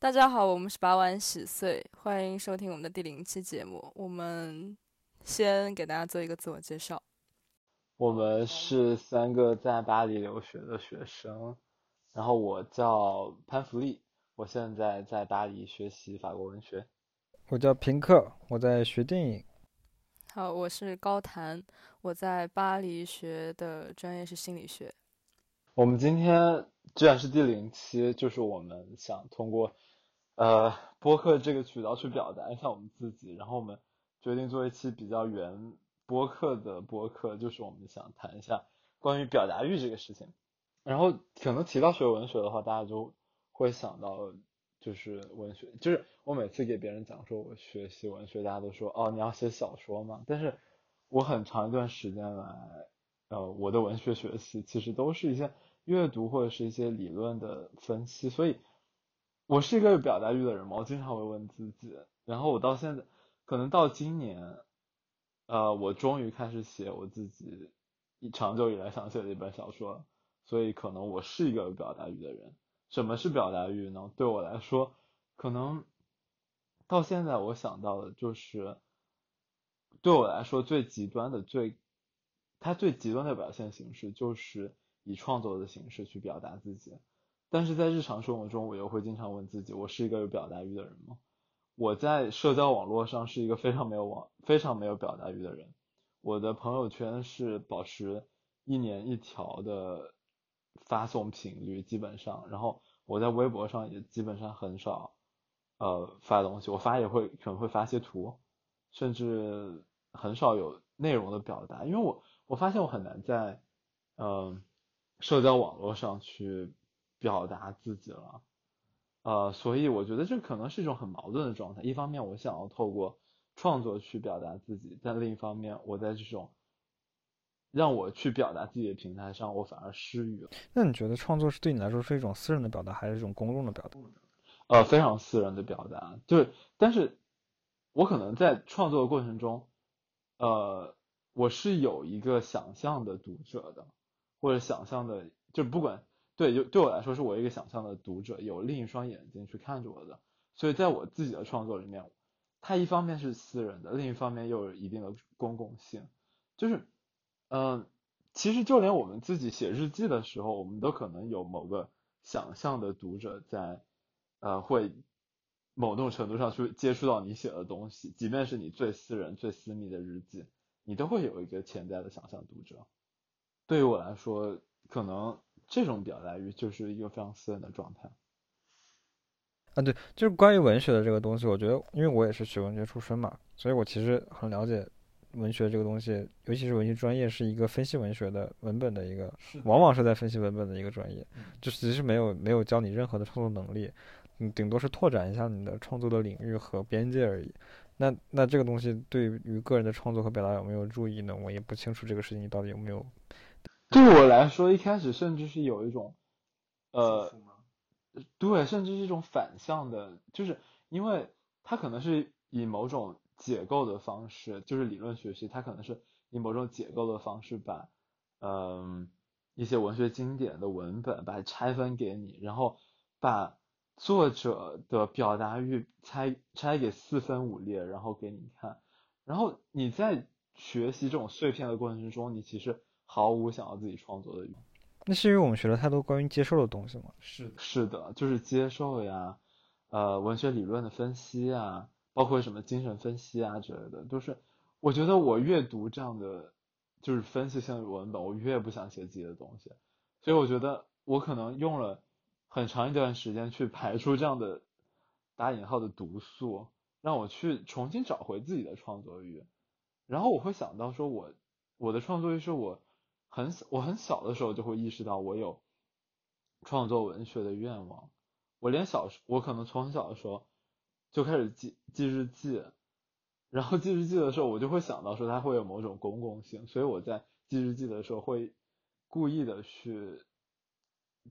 大家好，我们是八碗洗碎，欢迎收听我们的第零期节目。我们先给大家做一个自我介绍。我们是三个在巴黎留学的学生，然后我叫潘福利，我现在在巴黎学习法国文学。我叫平克，我在学电影。好，我是高谭，我在巴黎学的专业是心理学。我们今天既然是第零期，就是我们想通过呃播客这个渠道去表达一下我们自己，然后我们决定做一期比较原。播客的播客就是我们想谈一下关于表达欲这个事情，然后可能提到学文学的话，大家就会想到就是文学，就是我每次给别人讲说我学习文学，大家都说哦你要写小说嘛，但是我很长一段时间来，呃我的文学学习其实都是一些阅读或者是一些理论的分析，所以我是一个有表达欲的人嘛，我经常会问自己，然后我到现在可能到今年。呃，我终于开始写我自己一长久以来想写的一本小说，所以可能我是一个有表达欲的人。什么是表达欲呢？对我来说，可能到现在我想到的就是，对我来说最极端的最，它最极端的表现形式就是以创作的形式去表达自己。但是在日常生活中，我又会经常问自己，我是一个有表达欲的人吗？我在社交网络上是一个非常没有网、非常没有表达欲的人。我的朋友圈是保持一年一条的发送频率，基本上。然后我在微博上也基本上很少呃发东西，我发也会可能会发些图，甚至很少有内容的表达，因为我我发现我很难在嗯社交网络上去表达自己了。呃，所以我觉得这可能是一种很矛盾的状态。一方面，我想要透过创作去表达自己，但另一方面，我在这种让我去表达自己的平台上，我反而失语了。那你觉得创作是对你来说是一种私人的表达，还是一种公众的表达？呃，非常私人的表达。就是，但是我可能在创作的过程中，呃，我是有一个想象的读者的，或者想象的，就不管。对，就对我来说，是我一个想象的读者，有另一双眼睛去看着我的。所以在我自己的创作里面，它一方面是私人的，另一方面又有一定的公共性。就是，嗯，其实就连我们自己写日记的时候，我们都可能有某个想象的读者在，呃，会某种程度上去接触到你写的东西，即便是你最私人、最私密的日记，你都会有一个潜在的想象读者。对于我来说，可能。这种表达欲就是一个非常私人的状态。啊，对，就是关于文学的这个东西，我觉得，因为我也是学文学出身嘛，所以我其实很了解文学这个东西，尤其是文学专业是一个分析文学的文本的一个，往往是在分析文本的一个专业，就其实没有没有教你任何的创作能力，嗯，顶多是拓展一下你的创作的领域和边界而已。那那这个东西对于个人的创作和表达有没有注意呢？我也不清楚这个事情你到底有没有。对我来说，一开始甚至是有一种，呃，对，甚至是一种反向的，就是因为它可能是以某种解构的方式，就是理论学习，它可能是以某种解构的方式把，嗯，一些文学经典的文本把它拆分给你，然后把作者的表达欲拆拆给四分五裂，然后给你看，然后你在学习这种碎片的过程之中，你其实。毫无想要自己创作的欲望，那是因为我们学了太多关于接受的东西吗？是是的，就是接受呀，呃，文学理论的分析啊，包括什么精神分析啊之类的，都是我觉得我越读这样的就是分析性的文本，我越不想写自己的东西，所以我觉得我可能用了很长一段时间去排出这样的打引号的毒素，让我去重新找回自己的创作欲，然后我会想到说，我我的创作欲是我。很小，我很小的时候就会意识到我有创作文学的愿望。我连小时，我可能从小的时候就开始记记日记，然后记日记的时候，我就会想到说它会有某种公共性，所以我在记日记的时候会故意的去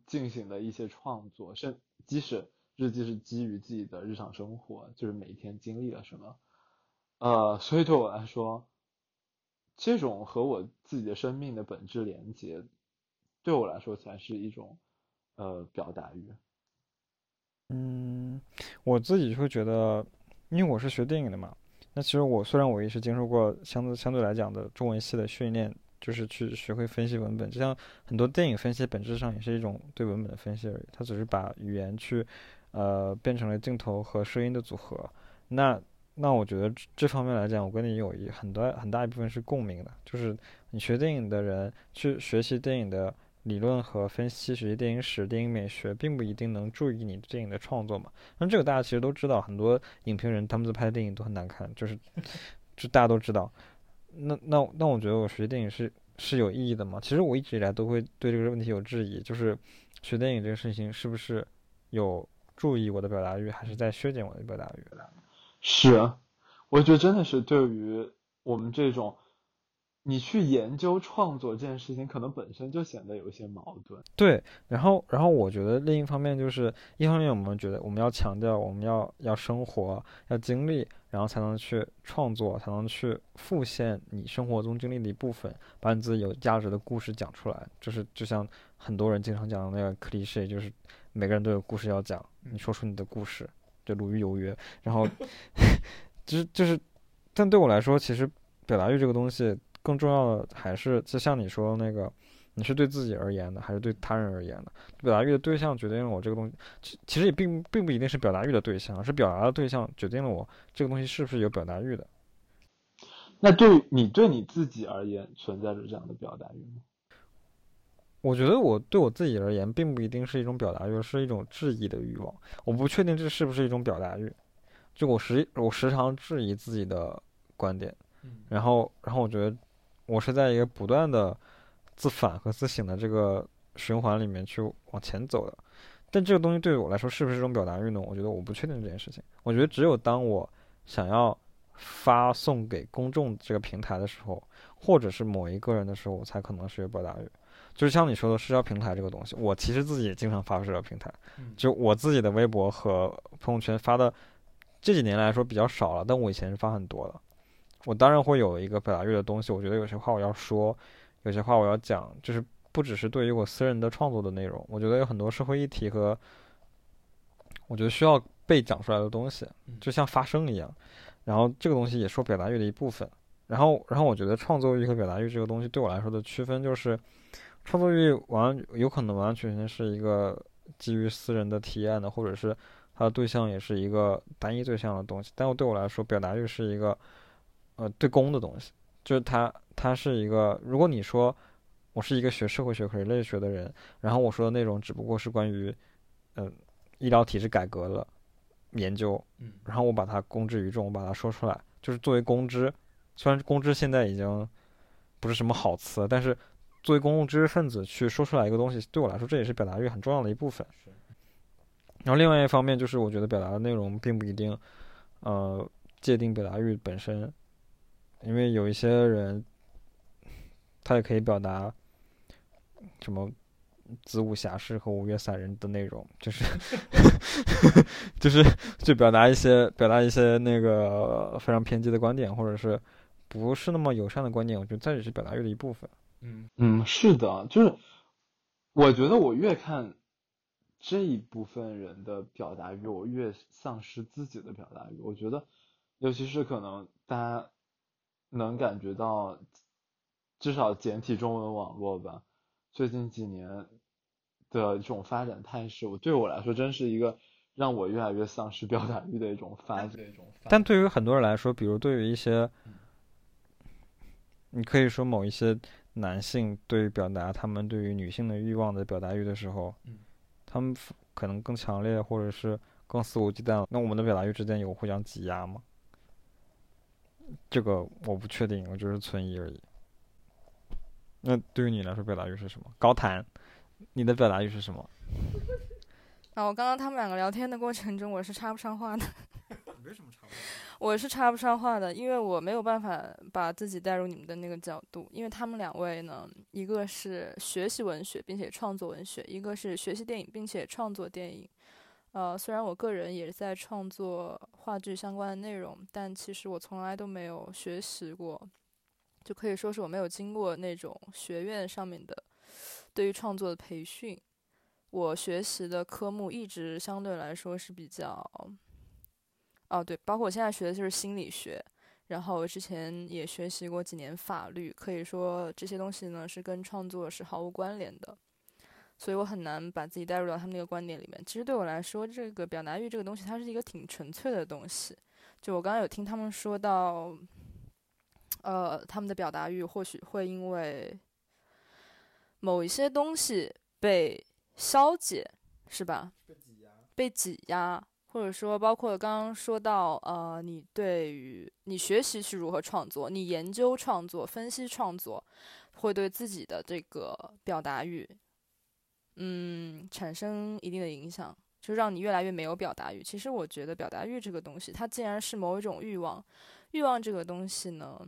进行的一些创作，甚即使日记是基于自己的日常生活，就是每一天经历了什么，呃，所以对我来说。这种和我自己的生命的本质连接，对我来说才是一种呃表达欲。嗯，我自己会觉得，因为我是学电影的嘛，那其实我虽然我也是经受过相对相对来讲的中文系的训练，就是去学会分析文本，就像很多电影分析本质上也是一种对文本的分析而已，它只是把语言去，呃，变成了镜头和声音的组合。那那我觉得这方面来讲，我跟你有一很多很大一部分是共鸣的，就是你学电影的人去学习电影的。理论和分析，学习电影史、电影美学，并不一定能注意你电影的创作嘛。那这个大家其实都知道，很多影评人他们在拍的电影都很难看，就是，就大家都知道。那那那，我觉得我学电影是是有意义的嘛？其实我一直以来都会对这个问题有质疑，就是学电影这个事情是不是有注意我的表达欲，还是在削减我的表达欲的？是啊，我觉得真的是对于我们这种。你去研究创作这件事情，可能本身就显得有一些矛盾。对，然后，然后我觉得另一方面就是，一方面我们觉得我们要强调，我们要要生活，要经历，然后才能去创作，才能去复现你生活中经历的一部分，把你自己有价值的故事讲出来。就是就像很多人经常讲的那个 cliché，就是每个人都有故事要讲，你说出你的故事，就鲁豫有约。然后，就是就是，但对我来说，其实表达欲这个东西。更重要的还是，就像你说的那个，你是对自己而言的，还是对他人而言的？表达欲的对象决定了我这个东西，其其实也并并不一定是表达欲的对象，而是表达的对象决定了我这个东西是不是有表达欲的。那对你对你自己而言，存在着这样的表达欲吗？我觉得我对我自己而言，并不一定是一种表达欲，是一种质疑的欲望。我不确定这是不是一种表达欲，就我时我时常质疑自己的观点，然后然后我觉得。我是在一个不断的自反和自省的这个循环里面去往前走的，但这个东西对于我来说是不是一种表达欲呢？我觉得我不确定这件事情。我觉得只有当我想要发送给公众这个平台的时候，或者是某一个人的时候，我才可能是有表达欲。就是像你说的社交平台这个东西，我其实自己也经常发社交平台，就我自己的微博和朋友圈发的这几年来说比较少了，但我以前是发很多的。我当然会有一个表达欲的东西，我觉得有些话我要说，有些话我要讲，就是不只是对于我私人的创作的内容，我觉得有很多社会议题和我觉得需要被讲出来的东西，就像发声一样，然后这个东西也是表达欲的一部分。然后，然后我觉得创作欲和表达欲这个东西对我来说的区分就是，创作欲完有可能完完全全是一个基于私人的体验的，或者是它的对象也是一个单一对象的东西，但我对我来说，表达欲是一个。呃，对公的东西，就是它，它是一个。如果你说我是一个学社会学和人类学的人，然后我说的内容只不过是关于，嗯，医疗体制改革的研究，嗯，然后我把它公之于众，我把它说出来，就是作为公知。虽然公知现在已经不是什么好词，但是作为公共知识分子去说出来一个东西，对我来说这也是表达欲很重要的一部分。然后另外一方面就是，我觉得表达的内容并不一定，呃，界定表达欲本身。因为有一些人，他也可以表达什么子午侠士和五岳散人的内容，就是 就是就表达一些表达一些那个非常偏激的观点，或者是不是那么友善的观点。我觉得这也是表达欲的一部分。嗯嗯，是的，就是我觉得我越看这一部分人的表达欲，我越丧失自己的表达欲。我觉得，尤其是可能大家。能感觉到，至少简体中文网络吧，最近几年的这种发展态势，我对我来说真是一个让我越来越丧失表达欲的一种发展。但对于很多人来说，比如对于一些，你可以说某一些男性对于表达他们对于女性的欲望的表达欲的时候，他们可能更强烈，或者是更肆无忌惮。那我们的表达欲之间有互相挤压吗？这个我不确定，我就是存疑而已。那对于你来说，表达欲是什么？高谈，你的表达欲是什么？啊，我刚刚他们两个聊天的过程中，我是插不上话的。没什么插不上？我是插不上话的，因为我没有办法把自己带入你们的那个角度。因为他们两位呢，一个是学习文学并且创作文学，一个是学习电影并且创作电影。呃，虽然我个人也在创作话剧相关的内容，但其实我从来都没有学习过，就可以说是我没有经过那种学院上面的对于创作的培训。我学习的科目一直相对来说是比较哦，对，包括我现在学的就是心理学，然后我之前也学习过几年法律，可以说这些东西呢是跟创作是毫无关联的，所以我很难把自己带入到他们那个观点里面。其实对我来说，这个表达欲这个东西，它是一个挺纯粹的东西。就我刚刚有听他们说到，呃，他们的表达欲或许会因为某一些东西被消解，是吧？被挤压。被挤压，或者说包括刚刚说到，呃，你对于你学习是如何创作，你研究创作、分析创作，会对自己的这个表达欲，嗯，产生一定的影响。就让你越来越没有表达欲。其实我觉得表达欲这个东西，它既然是某一种欲望，欲望这个东西呢，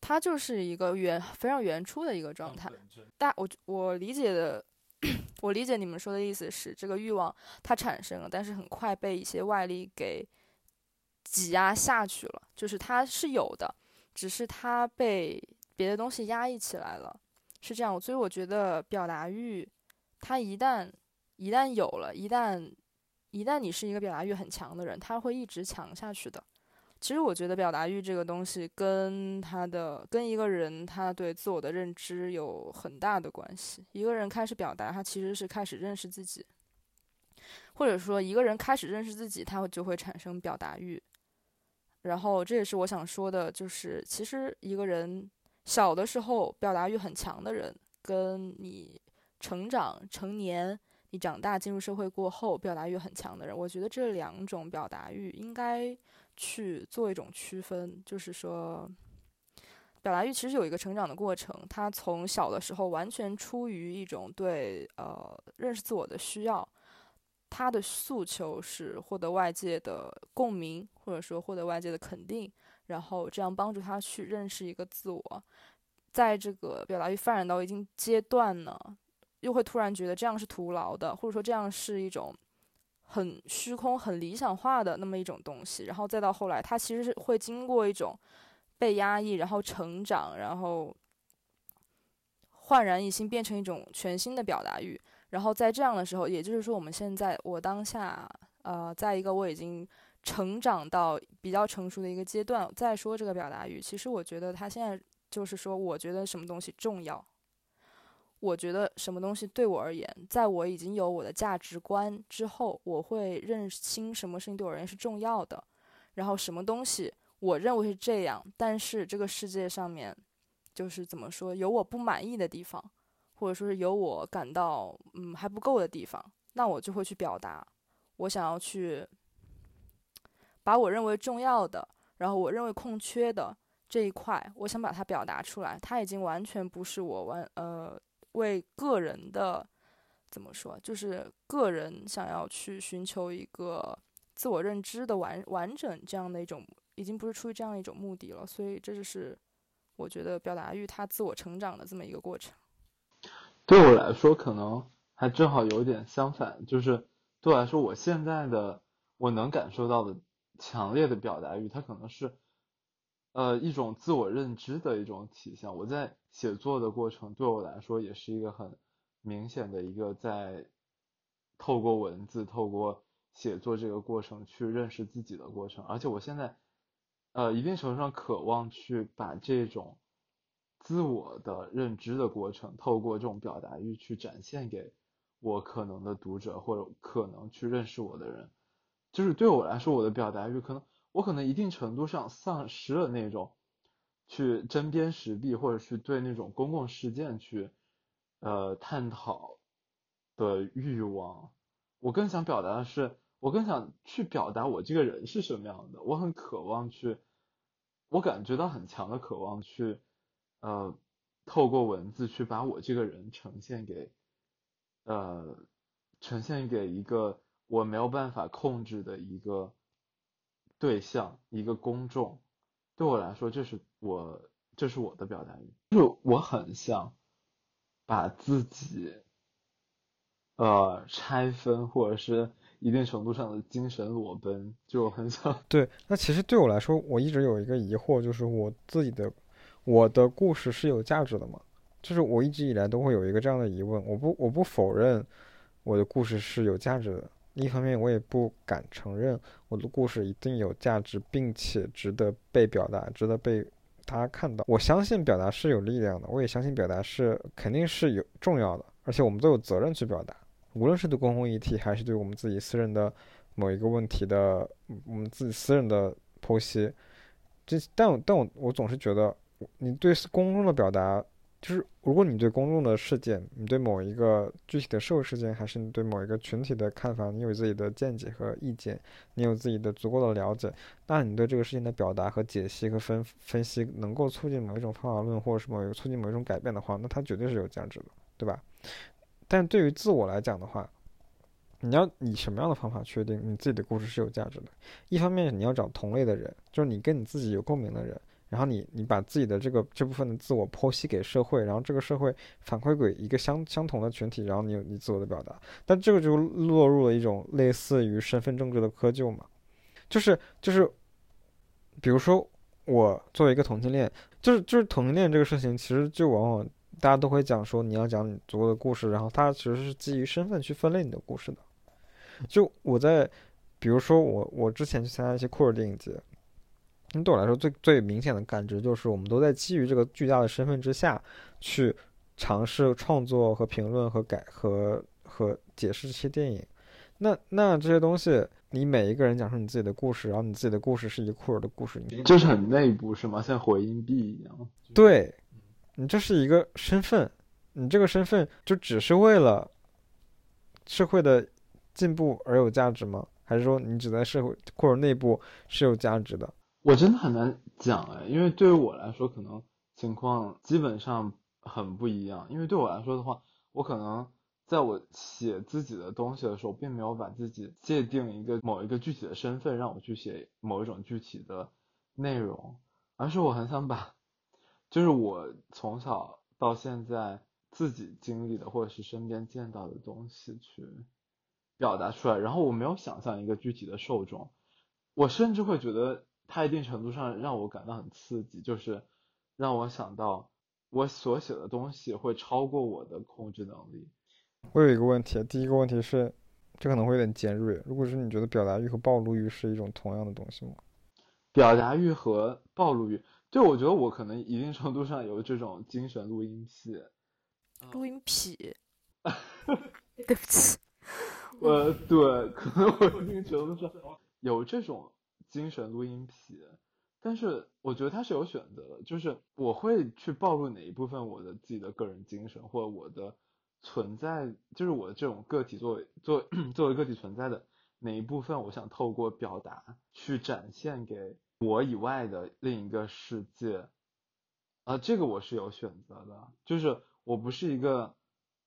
它就是一个原非常原初的一个状态。大我我理解的，我理解你们说的意思是，这个欲望它产生了，但是很快被一些外力给挤压下去了。就是它是有的，只是它被别的东西压抑起来了，是这样。所以我觉得表达欲，它一旦一旦有了，一旦一旦你是一个表达欲很强的人，他会一直强下去的。其实我觉得表达欲这个东西跟他的跟一个人他对自我的认知有很大的关系。一个人开始表达，他其实是开始认识自己，或者说一个人开始认识自己，他就会产生表达欲。然后这也是我想说的，就是其实一个人小的时候表达欲很强的人，跟你成长成年。你长大进入社会过后，表达欲很强的人，我觉得这两种表达欲应该去做一种区分，就是说，表达欲其实有一个成长的过程，他从小的时候完全出于一种对呃认识自我的需要，他的诉求是获得外界的共鸣，或者说获得外界的肯定，然后这样帮助他去认识一个自我，在这个表达欲发展到一定阶段呢。又会突然觉得这样是徒劳的，或者说这样是一种很虚空、很理想化的那么一种东西。然后再到后来，他其实是会经过一种被压抑，然后成长，然后焕然一新，变成一种全新的表达欲。然后在这样的时候，也就是说，我们现在我当下呃，在一个我已经成长到比较成熟的一个阶段，再说这个表达欲，其实我觉得他现在就是说，我觉得什么东西重要。我觉得什么东西对我而言，在我已经有我的价值观之后，我会认清什么事情对我而言是重要的，然后什么东西我认为是这样，但是这个世界上面，就是怎么说，有我不满意的地方，或者说是有我感到嗯还不够的地方，那我就会去表达，我想要去把我认为重要的，然后我认为空缺的这一块，我想把它表达出来，它已经完全不是我完呃。为个人的怎么说，就是个人想要去寻求一个自我认知的完完整这样的一种，已经不是出于这样一种目的了。所以这就是我觉得表达欲它自我成长的这么一个过程。对我来说，可能还正好有点相反，就是对我来说，我现在的我能感受到的强烈的表达欲，它可能是。呃，一种自我认知的一种体现。我在写作的过程，对我来说也是一个很明显的一个在透过文字、透过写作这个过程去认识自己的过程。而且我现在，呃，一定程度上渴望去把这种自我的认知的过程，透过这种表达欲去展现给我可能的读者或者可能去认识我的人。就是对我来说，我的表达欲可能。我可能一定程度上丧失了那种去针砭时弊或者去对那种公共事件去呃探讨的欲望。我更想表达的是，我更想去表达我这个人是什么样的。我很渴望去，我感觉到很强的渴望去呃透过文字去把我这个人呈现给呃呈现给一个我没有办法控制的一个。对象一个公众，对我来说，这是我这是我的表达欲，就是我很想把自己呃拆分，或者是一定程度上的精神裸奔，就很想。对，那其实对我来说，我一直有一个疑惑，就是我自己的我的故事是有价值的吗？就是我一直以来都会有一个这样的疑问。我不我不否认我的故事是有价值的，一方面我也不敢承认我的故事一定有价值，并且值得被表达，值得被大家看到。我相信表达是有力量的，我也相信表达是肯定是有重要的，而且我们都有责任去表达，无论是对公共议题，还是对我们自己私人的某一个问题的我们自己私人的剖析。这但但我我总是觉得，你对公众的表达。就是如果你对公众的事件，你对某一个具体的社会事件，还是你对某一个群体的看法，你有自己的见解和意见，你有自己的足够的了解，那你对这个事情的表达和解析和分分析，能够促进某一种方法论，或者是某一个促进某一种改变的话，那它绝对是有价值的，对吧？但对于自我来讲的话，你要以什么样的方法确定你自己的故事是有价值的？一方面你要找同类的人，就是你跟你自己有共鸣的人。然后你你把自己的这个这部分的自我剖析给社会，然后这个社会反馈给一个相相同的群体，然后你有你自我的表达，但这个就落入了一种类似于身份政治的窠臼嘛，就是就是，比如说我作为一个同性恋，就是就是同性恋这个事情，其实就往往大家都会讲说你要讲你足够的故事，然后它其实是基于身份去分类你的故事的。就我在比如说我我之前去参加一些酷儿电影节。那对我来说，最最明显的感知就是，我们都在基于这个巨大的身份之下，去尝试创作和评论和改和和解释这些电影。那那这些东西，你每一个人讲述你自己的故事，然后你自己的故事是一个库尔的故事，你就是很内部是吗？像回音壁一样。对，你这是一个身份，你这个身份就只是为了社会的进步而有价值吗？还是说你只在社会库尔内部是有价值的？我真的很难讲哎，因为对于我来说，可能情况基本上很不一样。因为对我来说的话，我可能在我写自己的东西的时候，并没有把自己界定一个某一个具体的身份，让我去写某一种具体的内容，而是我很想把，就是我从小到现在自己经历的或者是身边见到的东西去表达出来。然后我没有想象一个具体的受众，我甚至会觉得。它一定程度上让我感到很刺激，就是让我想到我所写的东西会超过我的控制能力。我有一个问题，第一个问题是，这可能会有点尖锐。如果是你觉得表达欲和暴露欲是一种同样的东西吗？表达欲和暴露欲，就，我觉得我可能一定程度上有这种精神录音癖。录音癖？对不起。呃，对，可能我一定程度上有这种。精神录音癖，但是我觉得他是有选择的，就是我会去暴露哪一部分我的自己的个人精神，或者我的存在，就是我的这种个体作为作为 作为个体存在的哪一部分，我想透过表达去展现给我以外的另一个世界，啊，这个我是有选择的，就是我不是一个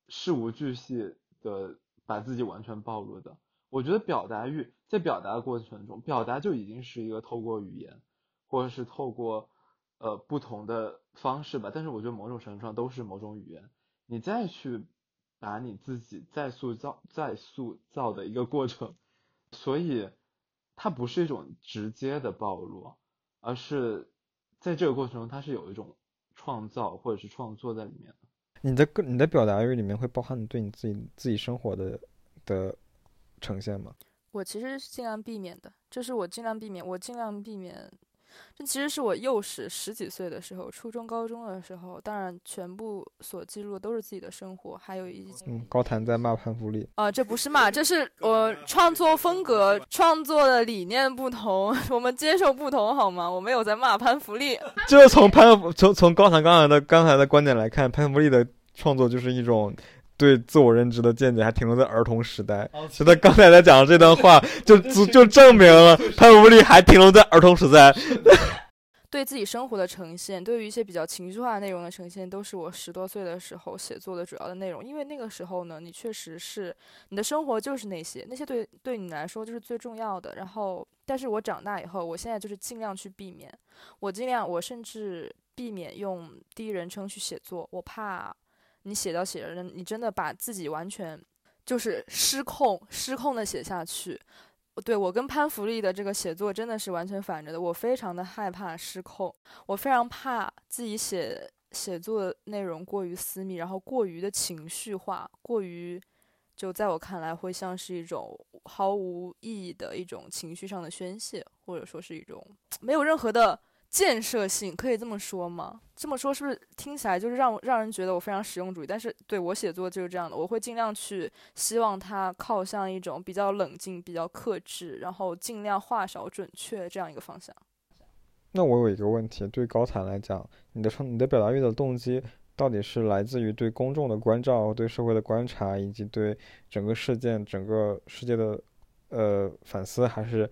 事无巨细的把自己完全暴露的。我觉得表达欲在表达的过程中，表达就已经是一个透过语言，或者是透过呃不同的方式吧。但是我觉得某种程度上都是某种语言，你再去把你自己再塑造、再塑造的一个过程，所以它不是一种直接的暴露，而是在这个过程中它是有一种创造或者是创作在里面的。你的你的表达欲里面会包含你对你自己自己生活的的。呈现吗？我其实是尽量避免的，这是我尽量避免，我尽量避免。这其实是我幼时十几岁的时候，初中、高中的时候，当然全部所记录的都是自己的生活，还有一嗯，高谈在骂潘福利啊，这不是骂，这是我创作风格、创作的理念不同，我们接受不同好吗？我没有在骂潘福利，就是从潘从从高谈刚才的刚才的观点来看，潘福利的创作就是一种。对自我认知的见解还停留在儿童时代，就他刚才在讲的这段话，就就证明了他无力还停留在儿童时代。对自己生活的呈现，对于一些比较情绪化内容的呈现，都是我十多岁的时候写作的主要的内容。因为那个时候呢，你确实是你的生活就是那些，那些对对你来说就是最重要的。然后，但是我长大以后，我现在就是尽量去避免，我尽量，我甚至避免用第一人称去写作，我怕。你写到写着，你真的把自己完全就是失控、失控的写下去。对我跟潘福利的这个写作真的是完全反着的。我非常的害怕失控，我非常怕自己写写作内容过于私密，然后过于的情绪化，过于就在我看来会像是一种毫无意义的一种情绪上的宣泄，或者说是一种没有任何的。建设性可以这么说吗？这么说是不是听起来就是让让人觉得我非常实用主义？但是对我写作就是这样的，我会尽量去希望它靠向一种比较冷静、比较克制，然后尽量话少、准确这样一个方向。那我有一个问题，对高谈来讲，你的创、你的表达欲的动机到底是来自于对公众的关照、对社会的观察，以及对整个事件、整个世界的呃反思，还是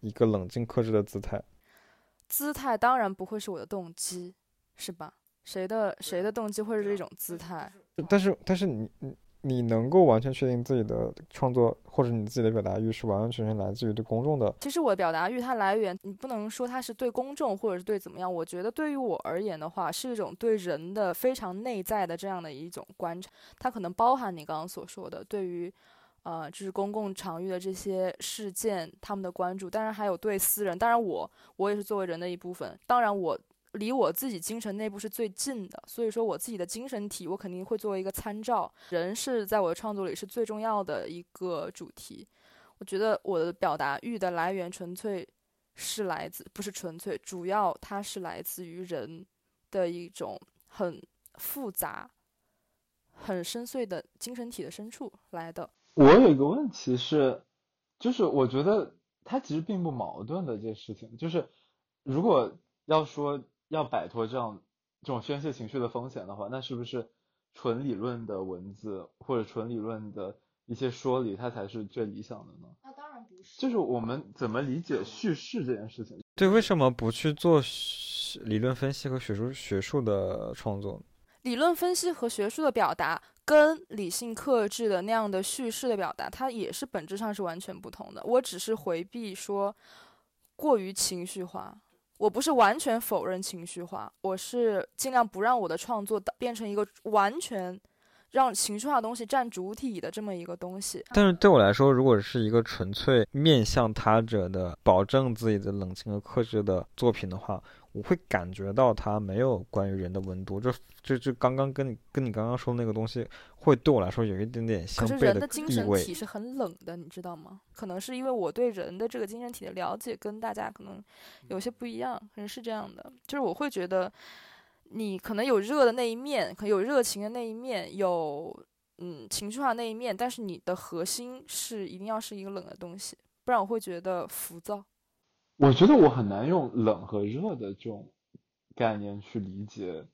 一个冷静克制的姿态？姿态当然不会是我的动机，是吧？谁的谁的动机会是这种姿态？但是但是你你你能够完全确定自己的创作或者你自己的表达欲是完完全全来自于对公众的？其实我的表达欲它来源，你不能说它是对公众或者是对怎么样。我觉得对于我而言的话，是一种对人的非常内在的这样的一种观察，它可能包含你刚刚所说的对于。呃，就是公共场域的这些事件，他们的关注，当然还有对私人，当然我我也是作为人的一部分，当然我离我自己精神内部是最近的，所以说我自己的精神体，我肯定会作为一个参照。人是在我的创作里是最重要的一个主题，我觉得我的表达欲的来源纯粹是来自，不是纯粹，主要它是来自于人的一种很复杂、很深邃的精神体的深处来的。我有一个问题是，就是我觉得它其实并不矛盾的这件事情，就是如果要说要摆脱这样这种宣泄情绪的风险的话，那是不是纯理论的文字或者纯理论的一些说理，它才是最理想的呢？那当然不是。就是我们怎么理解叙事这件事情？对，为什么不去做理论分析和学术学术的创作？理论分析和学术的表达。跟理性克制的那样的叙事的表达，它也是本质上是完全不同的。我只是回避说过于情绪化，我不是完全否认情绪化，我是尽量不让我的创作变成一个完全让情绪化的东西占主体的这么一个东西。但是对我来说，如果是一个纯粹面向他者的、保证自己的冷静和克制的作品的话。我会感觉到它没有关于人的温度，就就就刚刚跟你跟你刚刚说的那个东西，会对我来说有一点点相悖的人的精神体是很冷的，你知道吗？可能是因为我对人的这个精神体的了解跟大家可能有些不一样，可能是这样的。就是我会觉得你可能有热的那一面，可能有热情的那一面，有嗯情绪化那一面，但是你的核心是一定要是一个冷的东西，不然我会觉得浮躁。我觉得我很难用冷和热的这种概念去理解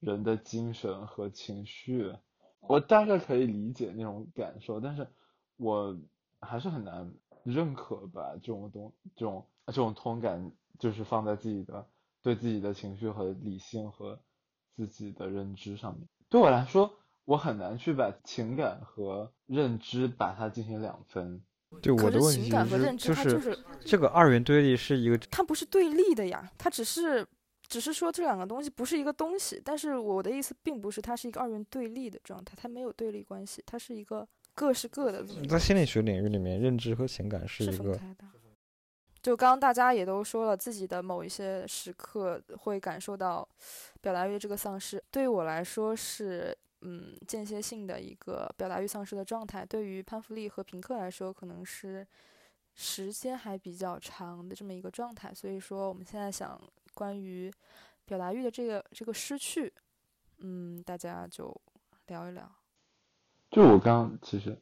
人的精神和情绪。我大概可以理解那种感受，但是我还是很难认可把这种东这种这种通感就是放在自己的对自己的情绪和理性和自己的认知上面。对我来说，我很难去把情感和认知把它进行两分。对我的问题是，就是这个二元对立是一个，它不是对立的呀，它只是只是说这两个东西不是一个东西。但是我的意思并不是它是一个二元对立的状态，它没有对立关系，它是一个各是各的。在心理学领域里面，认知和情感是一个。就刚刚大家也都说了，自己的某一些时刻会感受到表达欲这个丧失。对于我来说是。嗯，间歇性的一个表达欲丧失的状态，对于潘福利和平克来说，可能是时间还比较长的这么一个状态。所以说，我们现在想关于表达欲的这个这个失去，嗯，大家就聊一聊。就我刚其实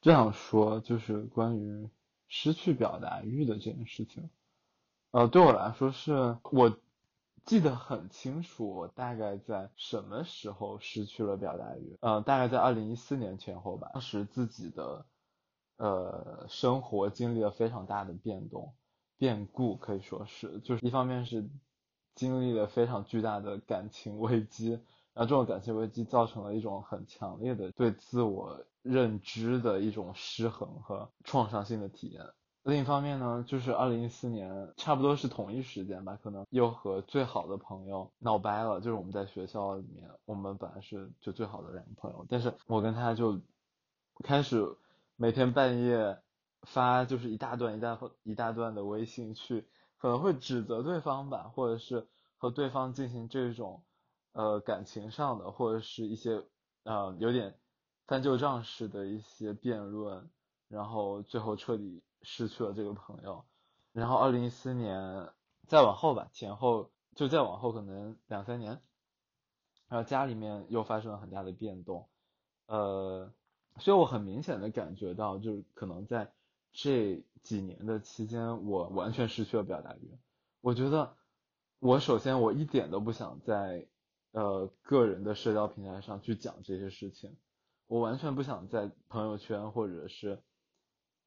这样说，就是关于失去表达欲的这件事情，呃，对我来说是我。记得很清楚，我大概在什么时候失去了表达欲？嗯，大概在二零一四年前后吧。当时自己的呃生活经历了非常大的变动、变故，可以说是，就是一方面是经历了非常巨大的感情危机，然后这种感情危机造成了一种很强烈的对自我认知的一种失衡和创伤性的体验。另一方面呢，就是二零一四年差不多是同一时间吧，可能又和最好的朋友闹掰了。就是我们在学校里面，我们本来是就最好的两个朋友，但是我跟他就开始每天半夜发就是一大段一大一大段的微信去，可能会指责对方吧，或者是和对方进行这种呃感情上的或者是一些呃有点翻旧账式的一些辩论，然后最后彻底失去了这个朋友。然后二零一四年再往后吧，前后就再往后可能两三年，然后家里面又发生了很大的变动，呃，所以我很明显的感觉到，就是可能在这几年的期间，我完全失去了表达欲。我觉得我首先我一点都不想在呃个人的社交平台上去讲这些事情，我完全不想在朋友圈或者是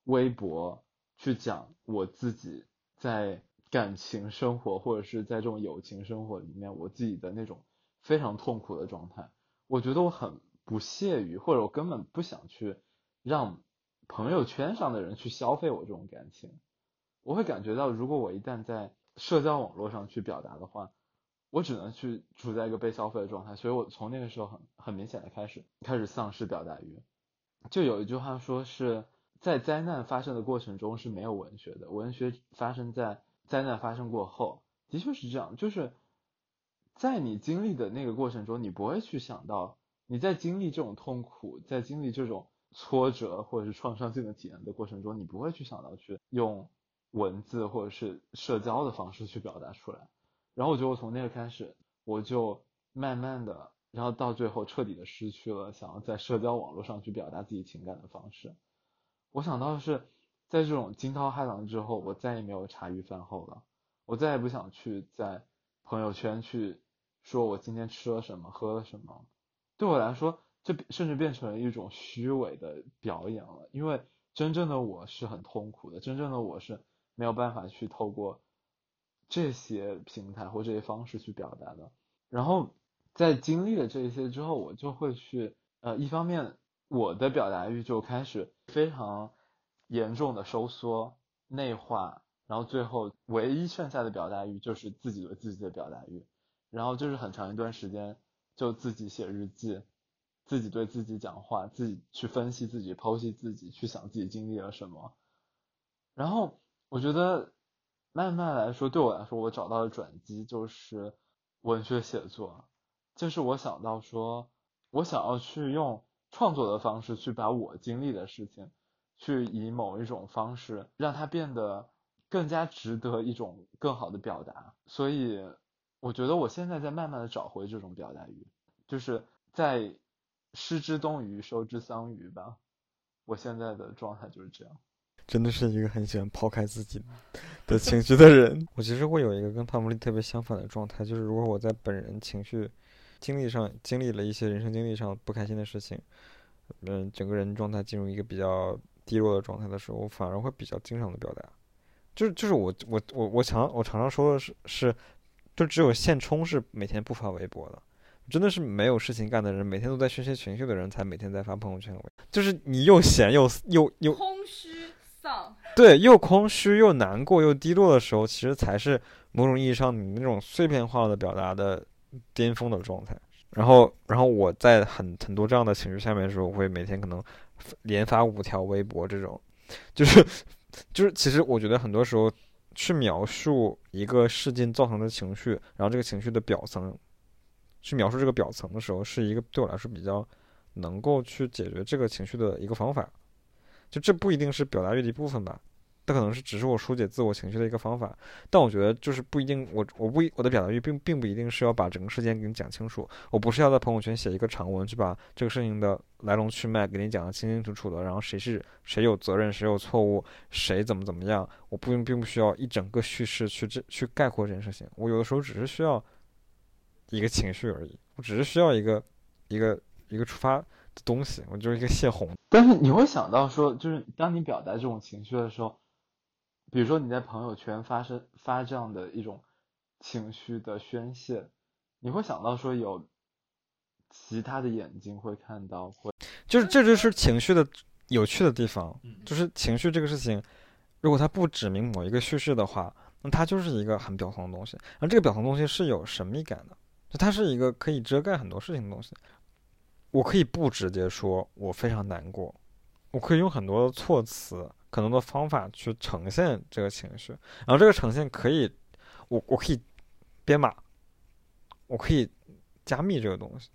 微博去讲我自己在感情生活或者是在这种友情生活里面我自己的那种非常痛苦的状态。我觉得我很不屑于，或者我根本不想去让朋友圈上的人去消费我这种感情。我会感觉到，如果我一旦在社交网络上去表达的话，我只能去处在一个被消费的状态，所以我从那个时候很很明显的开始开始丧失表达欲。就有一句话说是在灾难发生的过程中是没有文学的，文学发生在灾难发生过后，的确是这样。就是在你经历的那个过程中，你不会去想到你在经历这种痛苦，在经历这种挫折或者是创伤性的体验的过程中，你不会去想到去用。文字或者是社交的方式去表达出来，然后我觉得我从那个开始，我就慢慢的，然后到最后彻底的失去了想要在社交网络上去表达自己情感的方式。我想到的是，在这种惊涛骇浪之后，我再也没有茶余饭后了，我再也不想去在朋友圈去说我今天吃了什么，喝了什么。对我来说，这甚至变成了一种虚伪的表演了，因为真正的我是很痛苦的，真正的我是。没有办法去透过这些平台或这些方式去表达的。然后在经历了这些之后，我就会去呃，一方面我的表达欲就开始非常严重的收缩内化，然后最后唯一剩下的表达欲就是自己对自己的表达欲。然后就是很长一段时间就自己写日记，自己对自己讲话，自己去分析自己、剖析自己，去想自己经历了什么，然后。我觉得慢慢来说，对我来说，我找到的转机就是文学写作，就是我想到说，我想要去用创作的方式去把我经历的事情，去以某一种方式让它变得更加值得一种更好的表达。所以，我觉得我现在在慢慢的找回这种表达欲，就是在失之东隅，收之桑榆吧。我现在的状态就是这样。真的是一个很喜欢抛开自己的情绪的人。我其实会有一个跟帕姆利特别相反的状态，就是如果我在本人情绪经历上经历了一些人生经历上不开心的事情，嗯，整个人状态进入一个比较低落的状态的时候，我反而会比较经常的表达。就是就是我我我我常我常常说的是是，就只有现充是每天不发微博的，真的是没有事情干的人，每天都在宣泄情绪的人才每天在发朋友圈。就是你又闲又又又空虚丧。对，又空虚又难过又低落的时候，其实才是某种意义上你那种碎片化的表达的巅峰的状态。然后，然后我在很很多这样的情绪下面的时候，我会每天可能连发五条微博，这种就是就是，其实我觉得很多时候去描述一个事件造成的情绪，然后这个情绪的表层，去描述这个表层的时候，是一个对我来说比较能够去解决这个情绪的一个方法。就这不一定是表达欲的一部分吧，它可能是只是我疏解自我情绪的一个方法。但我觉得就是不一定，我我不我的表达欲并并不一定是要把整个事件给你讲清楚。我不是要在朋友圈写一个长文，去把这个事情的来龙去脉给你讲得清清楚楚的，然后谁是谁有责任，谁有错误，谁怎么怎么样。我不用并不需要一整个叙事去这去概括这件事情。我有的时候只是需要一个情绪而已，我只是需要一个一个一个出发的。东西，我就是一个泄洪。但是你会想到说，就是当你表达这种情绪的时候，比如说你在朋友圈发生发这样的一种情绪的宣泄，你会想到说有其他的眼睛会看到，会就是这就是情绪的有趣的地方，就是情绪这个事情，如果它不指明某一个叙事的话，那它就是一个很表层的东西。而这个表层东西是有神秘感的，就它是一个可以遮盖很多事情的东西。我可以不直接说，我非常难过。我可以用很多的措辞、可能的方法去呈现这个情绪，然后这个呈现可以，我我可以编码，我可以加密这个东西。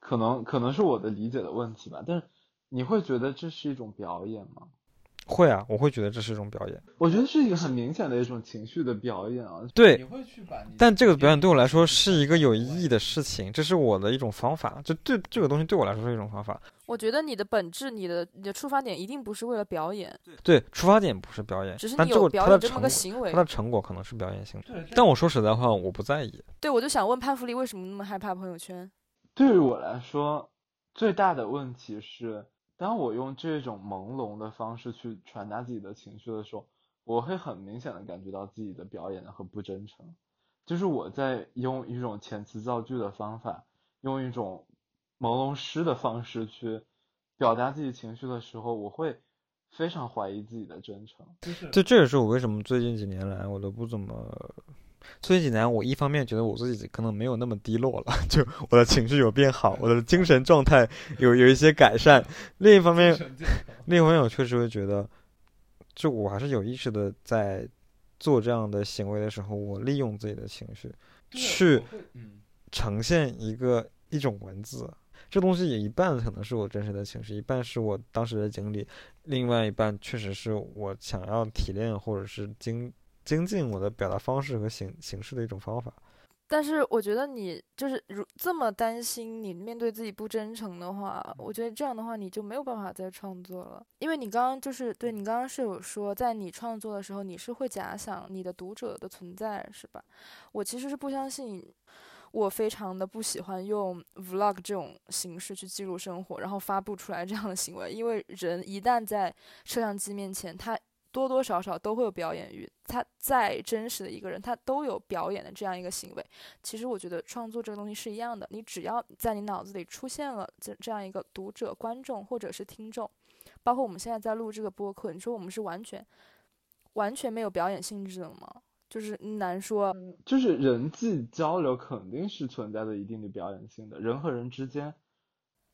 可能可能是我的理解的问题吧，但是你会觉得这是一种表演吗？会啊，我会觉得这是一种表演。我觉得是一个很明显的一种情绪的表演啊。对你会去把你但这个表演对我来说是一个有意义的事情，这是我的一种方法。就对这个东西对我来说是一种方法。我觉得你的本质，你的你的出发点一定不是为了表演，对，出发点不是表演只是，但这个你有表它的成果演这么个，行为它。的成果可能是表演性的。但我说实在话，我不在意。对，我就想问潘福利为什么那么害怕朋友圈？对于我来说，最大的问题是，当我用这种朦胧的方式去传达自己的情绪的时候，我会很明显的感觉到自己的表演的和不真诚。就是我在用一种遣词造句的方法，用一种朦胧诗的方式去表达自己情绪的时候，我会非常怀疑自己的真诚。就，这也是我为什么最近几年来我都不怎么。最近几年，我一方面觉得我自己可能没有那么低落了，就我的情绪有变好，我的精神状态有有一些改善。另一方面，另一方面，我确实会觉得，就我还是有意识的在做这样的行为的时候，我利用自己的情绪去嗯呈现一个一种文字。这东西也一半可能是我真实的情绪，一半是我当时的经历，另外一半确实是我想要提炼或者是精精进我的表达方式和形形式的一种方法。但是我觉得你就是如这么担心你面对自己不真诚的话，我觉得这样的话你就没有办法再创作了，因为你刚刚就是对你刚刚是有说，在你创作的时候你是会假想你的读者的存在，是吧？我其实是不相信，我非常的不喜欢用 vlog 这种形式去记录生活，然后发布出来这样的行为，因为人一旦在摄像机面前，他多多少少都会有表演欲，他再真实的一个人，他都有表演的这样一个行为。其实我觉得创作这个东西是一样的，你只要在你脑子里出现了这这样一个读者、观众或者是听众，包括我们现在在录这个播客，你说我们是完全完全没有表演性质的吗？就是难说。就是人际交流肯定是存在着一定的表演性的，人和人之间，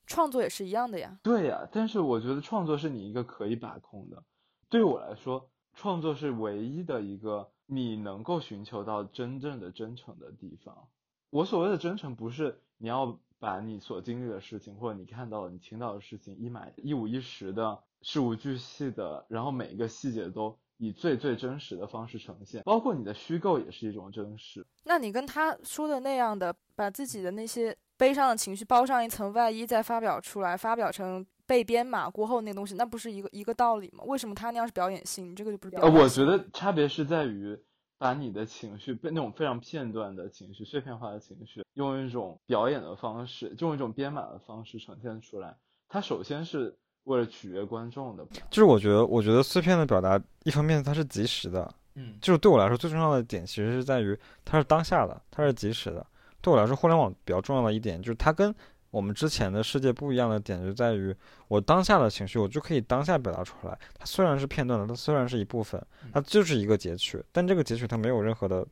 创作也是一样的呀。对呀。但是我觉得创作是你一个可以把控的，对我来说，创作是唯一的一个你能够寻求到真正的真诚的地方。我所谓的真诚，不是你要把你所经历的事情，或者你看到、你听到的事情一买一五一十的、事无巨细的，然后每一个细节都以最最真实的方式呈现，包括你的虚构也是一种真实。那你跟他说的那样的，把自己的那些悲伤的情绪包上一层外衣，再发表出来，发表成被编码过后那个东西，那不是一个一个道理吗？为什么他那样是表演性，你这个就不是表呃，演性？我觉得差别是在于把你的情绪，被那种非常片段的情绪、碎片化的情绪，用一种表演的方式，用一种编码的方式呈现出来。它首先是为了取悦观众的，就是我觉得，我觉得碎片的表达，一方面它是及时的，嗯，就是对我来说最重要的点，其实是在于它是当下的，它是及时的。对我来说，互联网比较重要的一点，就是它跟我们之前的世界不一样的点，就在于我当下的情绪，我就可以当下表达出来。它虽然是片段的，它虽然是一部分，它就是一个截取，但这个截取它没有任何的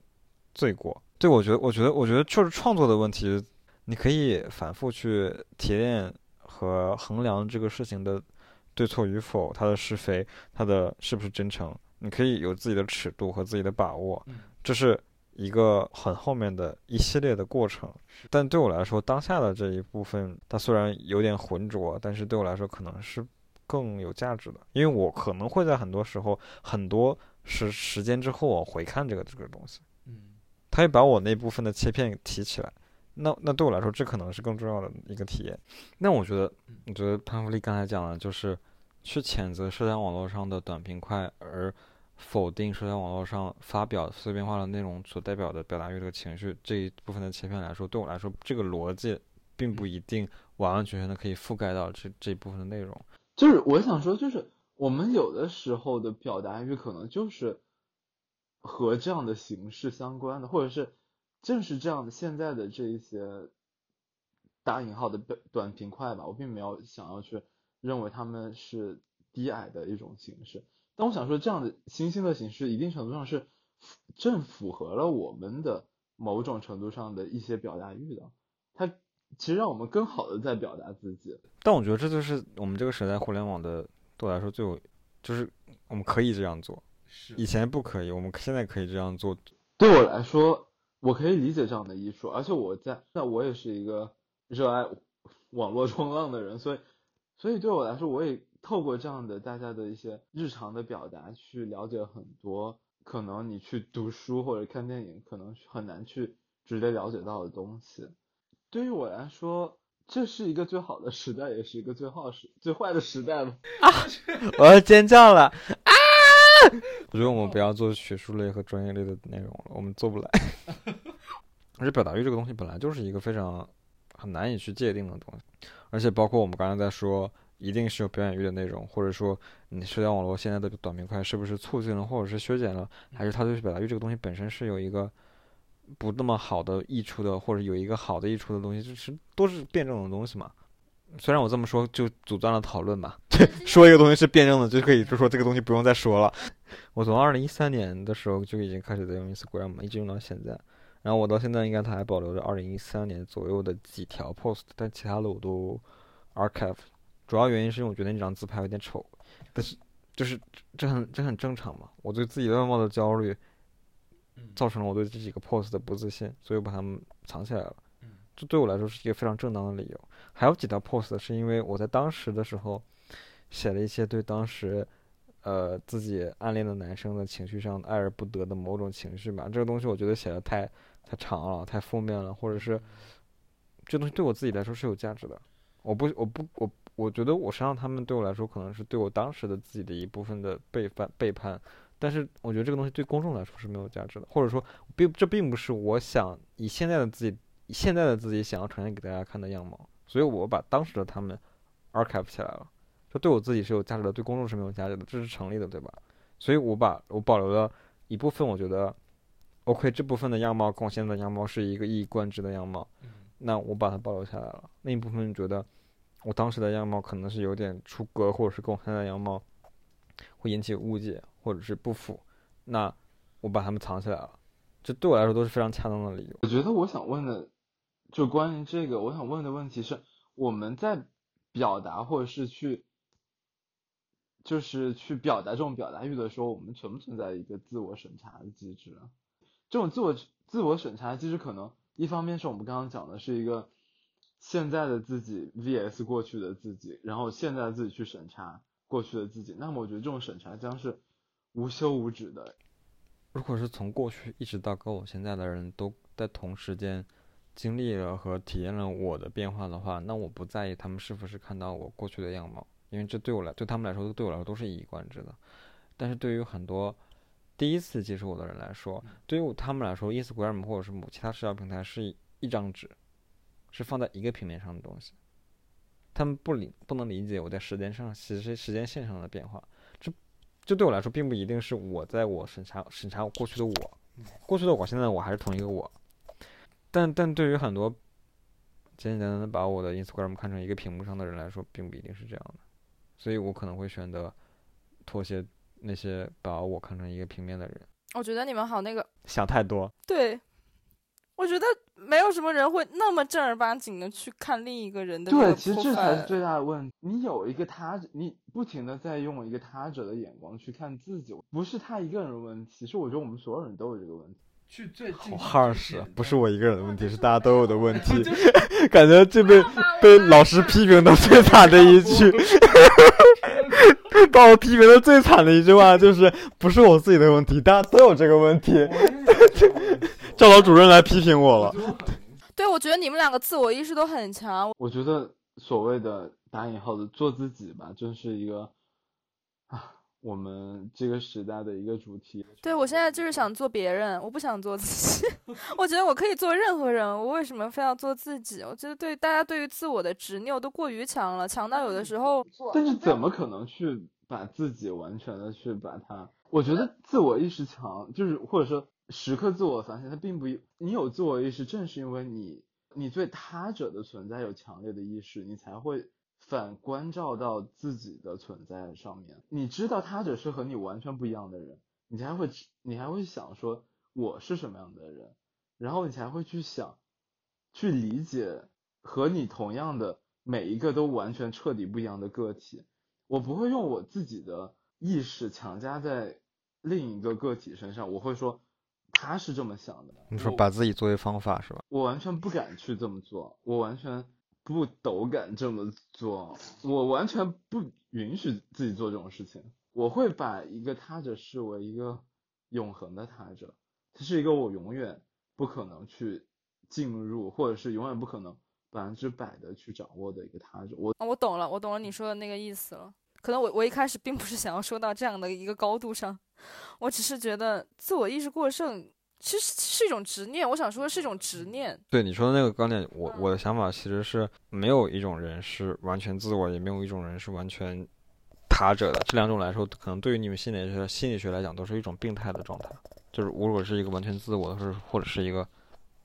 罪过。对我觉得，我觉得，我觉得就是创作的问题，你可以反复去提炼和衡量这个事情的对错与否，它的是非，它的是不是真诚，你可以有自己的尺度和自己的把握，这是一个很后面的一系列的过程。但对我来说，当下的这一部分，它虽然有点浑浊，但是对我来说可能是更有价值的，因为我可能会在很多时候，很多时时间之后，我回看这个这个东西，嗯，它会把我那部分的切片提起来。那那对我来说，这可能是更重要的一个体验。那我觉得，我觉得潘福利刚才讲的就是去谴责社交网络上的短平快，而否定社交网络上发表碎片化的内容所代表的表达欲这个情绪这一部分的切片来说，对我来说，这个逻辑并不一定完完全全的可以覆盖到这这一部分的内容。就是我想说，就是我们有的时候的表达欲可能就是和这样的形式相关的，或者是正是这样的现在的这一些打引号的短短平快吧，我并没有想要去认为他们是低矮的一种形式，但我想说，这样的新兴的形式一定程度上是正符合了我们的某种程度上的一些表达欲的，它其实让我们更好的在表达自己。但我觉得这就是我们这个时代互联网的对我来说最有，就是我们可以这样做，是以前不可以，我们现在可以这样做。对我来说，我可以理解这样的艺术，而且我在那我也是一个热爱网络冲浪的人，所以所以对我来说，我也透过这样的大家的一些日常的表达，去了解很多可能你去读书或者看电影可能很难去直接了解到的东西。对于我来说，这是一个最好的时代，也是一个最好时最坏的时代吧。我要尖叫了啊！我觉得我们不要做学术类和专业类的内容了，我们做不来。而且表达欲这个东西本来就是一个非常很难以去界定的东西，而且包括我们刚才在说，一定是有表演欲的内容，或者说你社交网络现在的短平快是不是促进了或者是削减了，还是它对表达欲这个东西本身是有一个不那么好的溢出的，或者有一个好的溢出的东西，就是都是辩证的东西嘛。虽然我这么说就阻断了讨论吧，说一个东西是辩证的就可以就说这个东西不用再说了。我从二零一三年的时候就已经开始在用 Instagram，一直用到现在。然后我到现在应该它还保留着二零一三年左右的几条 post，但其他的我都 archive。主要原因是因为我觉得那张自拍有点丑，但是就是这很这很正常嘛。我对自己的外貌的焦虑，造成了我对这几个 pose 的不自信，所以我把它们藏起来了。这对我来说是一个非常正当的理由。还有几条 pose 是因为我在当时的时候写了一些对当时呃自己暗恋的男生的情绪上爱而不得的某种情绪吧。这个东西我觉得写的太。太长了，太负面了，或者是这东西对我自己来说是有价值的。我不，我不，我我觉得我身上他们对我来说可能是对我当时的自己的一部分的背叛背叛，但是我觉得这个东西对公众来说是没有价值的，或者说并这并不是我想以现在的自己以现在的自己想要呈现给大家看的样貌，所以我把当时的他们 archive 起来了，这对我自己是有价值的，对公众是没有价值的，这是成立的，对吧？所以我把我保留了一部分，我觉得。OK，这部分的样貌跟我现在的样貌是一个一以贯之的样貌，那我把它保留下来了。另一部分觉得我当时的样貌可能是有点出格，或者是跟我现在的样貌会引起误解或者是不符，那我把它们藏起来了。这对我来说都是非常恰当的理由。我觉得我想问的，就关于这个，我想问的问题是，我们在表达或者是去，就是去表达这种表达欲的时候，我们存不存在一个自我审查的机制啊？这种自我自我审查机制，可能一方面是我们刚刚讲的是一个现在的自己 vs 过去的自己，然后现在的自己去审查过去的自己，那么我觉得这种审查将是无休无止的。如果是从过去一直到跟我现在的人都在同时间经历了和体验了我的变化的话，那我不在意他们是否是看到我过去的样貌，因为这对我来对他们来说对我来说都是一以贯之的。但是对于很多。第一次接触我的人来说，对于他们来说，Instagram 或者是某其他社交平台是一张纸，是放在一个平面上的东西。他们不理不能理解我在时间上其实时间线上的变化。这这对我来说，并不一定是我在我审查审查过去的我，过去的我现在我还是同一个我。但但对于很多简简单单的把我的 Instagram 看成一个屏幕上的人来说，并不一定是这样的。所以我可能会选择妥协。那些把我看成一个平面的人，我觉得你们好那个想太多。对，我觉得没有什么人会那么正儿八经的去看另一个人的。对，其实这才是最大的问题。你有一个他，你不停的在用一个他者的眼光去看自己，不是他一个人的问题，是我觉得我们所有人都有这个问题。去最好 harsh，不是我一个人的问题，是大家都有的问题。感觉这被被老师批评的最惨的一句。把我批评的最惨的一句话就是：不是我自己的问题，大家都有这个问题。教导主任来批评我了。对，我觉得你们两个自我意识都很强。我觉得所谓的打引号的做自己吧，就是一个啊。我们这个时代的一个主题。对，我现在就是想做别人，我不想做自己。我觉得我可以做任何人，我为什么非要做自己？我觉得对大家对于自我的执拗都过于强了，强到有的时候。但是怎么可能去把自己完全的去把它？我觉得自我意识强，就是或者说时刻自我反省，它并不你有自我意识，正是因为你你对他者的存在有强烈的意识，你才会。反关照到自己的存在上面，你知道他者是和你完全不一样的人，你才会你还会想说我是什么样的人，然后你才会去想，去理解和你同样的每一个都完全彻底不一样的个体。我不会用我自己的意识强加在另一个个体身上，我会说他是这么想的。你说把自己作为方法是吧？我完全不敢去这么做，我完全。不斗敢这么做，我完全不允许自己做这种事情。我会把一个他者视为一个永恒的他者，他是一个我永远不可能去进入，或者是永远不可能百分之百的去掌握的一个他者。我啊，我懂了，我懂了你说的那个意思了。可能我我一开始并不是想要说到这样的一个高度上，我只是觉得自我意识过剩其实是一种执念。我想说的是一种执念。对你说的那个观点，我我的想法其实是没有一种人是完全自我，也没有一种人是完全他者的。这两种来说，可能对于你们心理学心理学来讲，都是一种病态的状态。就是如果是一个完全自我，或者或者是一个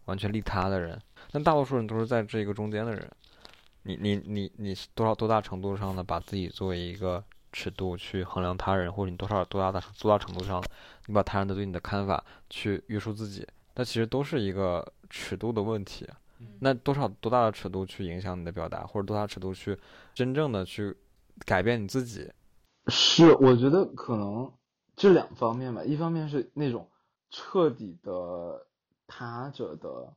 完全利他的人，但大多数人都是在这一个中间的人。你你你你多少多大程度上的把自己作为一个尺度去衡量他人，或者你多少多大的多大程度上，你把他人的对你的看法去约束自己，那其实都是一个尺度的问题。那多少多大的尺度去影响你的表达，或者多大尺度去真正的去改变你自己？是，我觉得可能这两方面吧，一方面是那种彻底的他者的，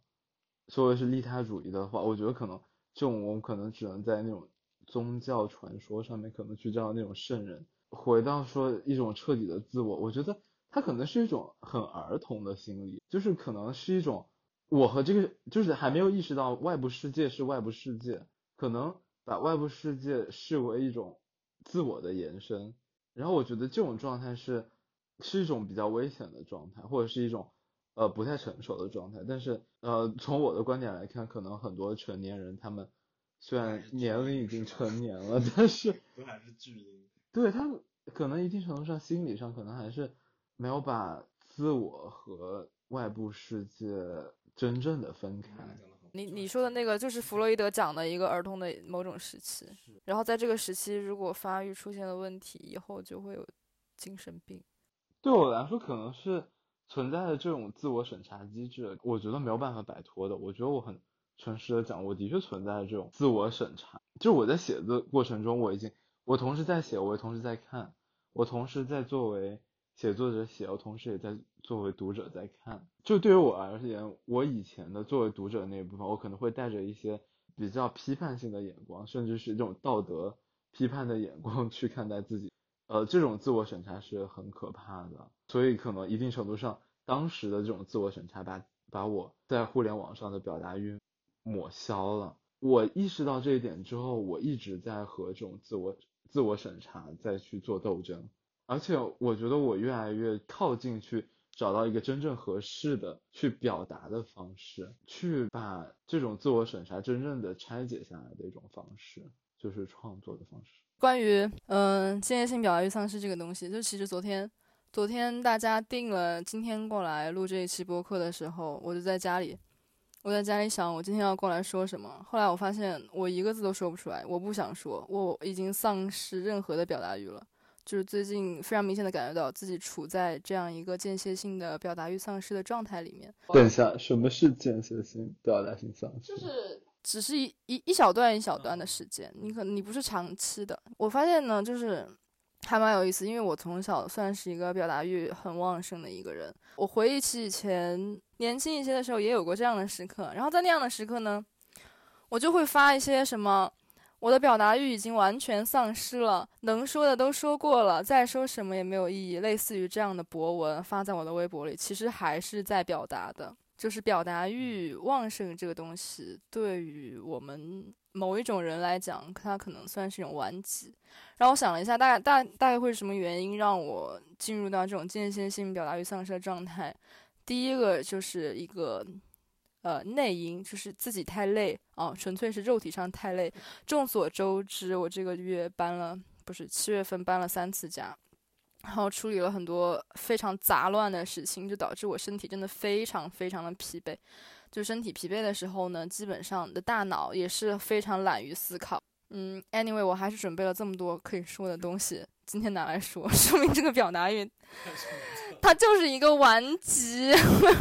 所谓是利他主义的话，我觉得可能。这种我们可能只能在那种宗教传说上面可能去找那种圣人。回到说一种彻底的自我，我觉得它可能是一种很儿童的心理，就是可能是一种我和这个就是还没有意识到外部世界是外部世界，可能把外部世界视为一种自我的延伸。然后我觉得这种状态是是一种比较危险的状态，或者是一种。呃，不太成熟的状态，但是呃，从我的观点来看，可能很多成年人他们虽然年龄已经成年了，但是 都还是巨婴。对他们可能一定程度上心理上可能还是没有把自我和外部世界真正的分开。你你说的那个就是弗洛伊德讲的一个儿童的某种时期，然后在这个时期如果发育出现了问题，以后就会有精神病。对我来说，可能是。存在的这种自我审查机制，我觉得没有办法摆脱的。我觉得我很诚实的讲，我的确存在这种自我审查。就我在写的过程中，我已经，我同时在写，我也同时在看，我同时在作为写作者写，我同时也在作为读者在看。就对于我而言，我以前的作为读者那一部分，我可能会带着一些比较批判性的眼光，甚至是这种道德批判的眼光去看待自己。呃，这种自我审查是很可怕的，所以可能一定程度上，当时的这种自我审查把把我在互联网上的表达欲抹消了。我意识到这一点之后，我一直在和这种自我自我审查再去做斗争，而且我觉得我越来越靠近去找到一个真正合适的去表达的方式，去把这种自我审查真正的拆解下来的一种方式，就是创作的方式。关于嗯间接性表达欲丧失这个东西，就其实昨天昨天大家定了今天过来录这一期播客的时候，我就在家里，我在家里想我今天要过来说什么。后来我发现我一个字都说不出来，我不想说，我已经丧失任何的表达欲了。就是最近非常明显的感觉到自己处在这样一个间歇性的表达欲丧失的状态里面。等一下，什么是间歇性表达性丧失？就是。只是一一一小段一小段的时间，你可你不是长期的。我发现呢，就是还蛮有意思，因为我从小算是一个表达欲很旺盛的一个人。我回忆起以前年轻一些的时候，也有过这样的时刻。然后在那样的时刻呢，我就会发一些什么，我的表达欲已经完全丧失了，能说的都说过了，再说什么也没有意义。类似于这样的博文发在我的微博里，其实还是在表达的。就是表达欲旺盛这个东西，对于我们某一种人来讲，它可能算是一种顽疾。然后我想了一下，大概大大概会是什么原因让我进入到这种间歇性表达欲丧失的状态？第一个就是一个呃内因，就是自己太累啊，纯粹是肉体上太累。众所周知，我这个月搬了，不是七月份搬了三次家。然后处理了很多非常杂乱的事情，就导致我身体真的非常非常的疲惫。就身体疲惫的时候呢，基本上的大脑也是非常懒于思考。嗯，anyway，我还是准备了这么多可以说的东西，今天拿来说，说明这个表达欲，它就是一个顽疾。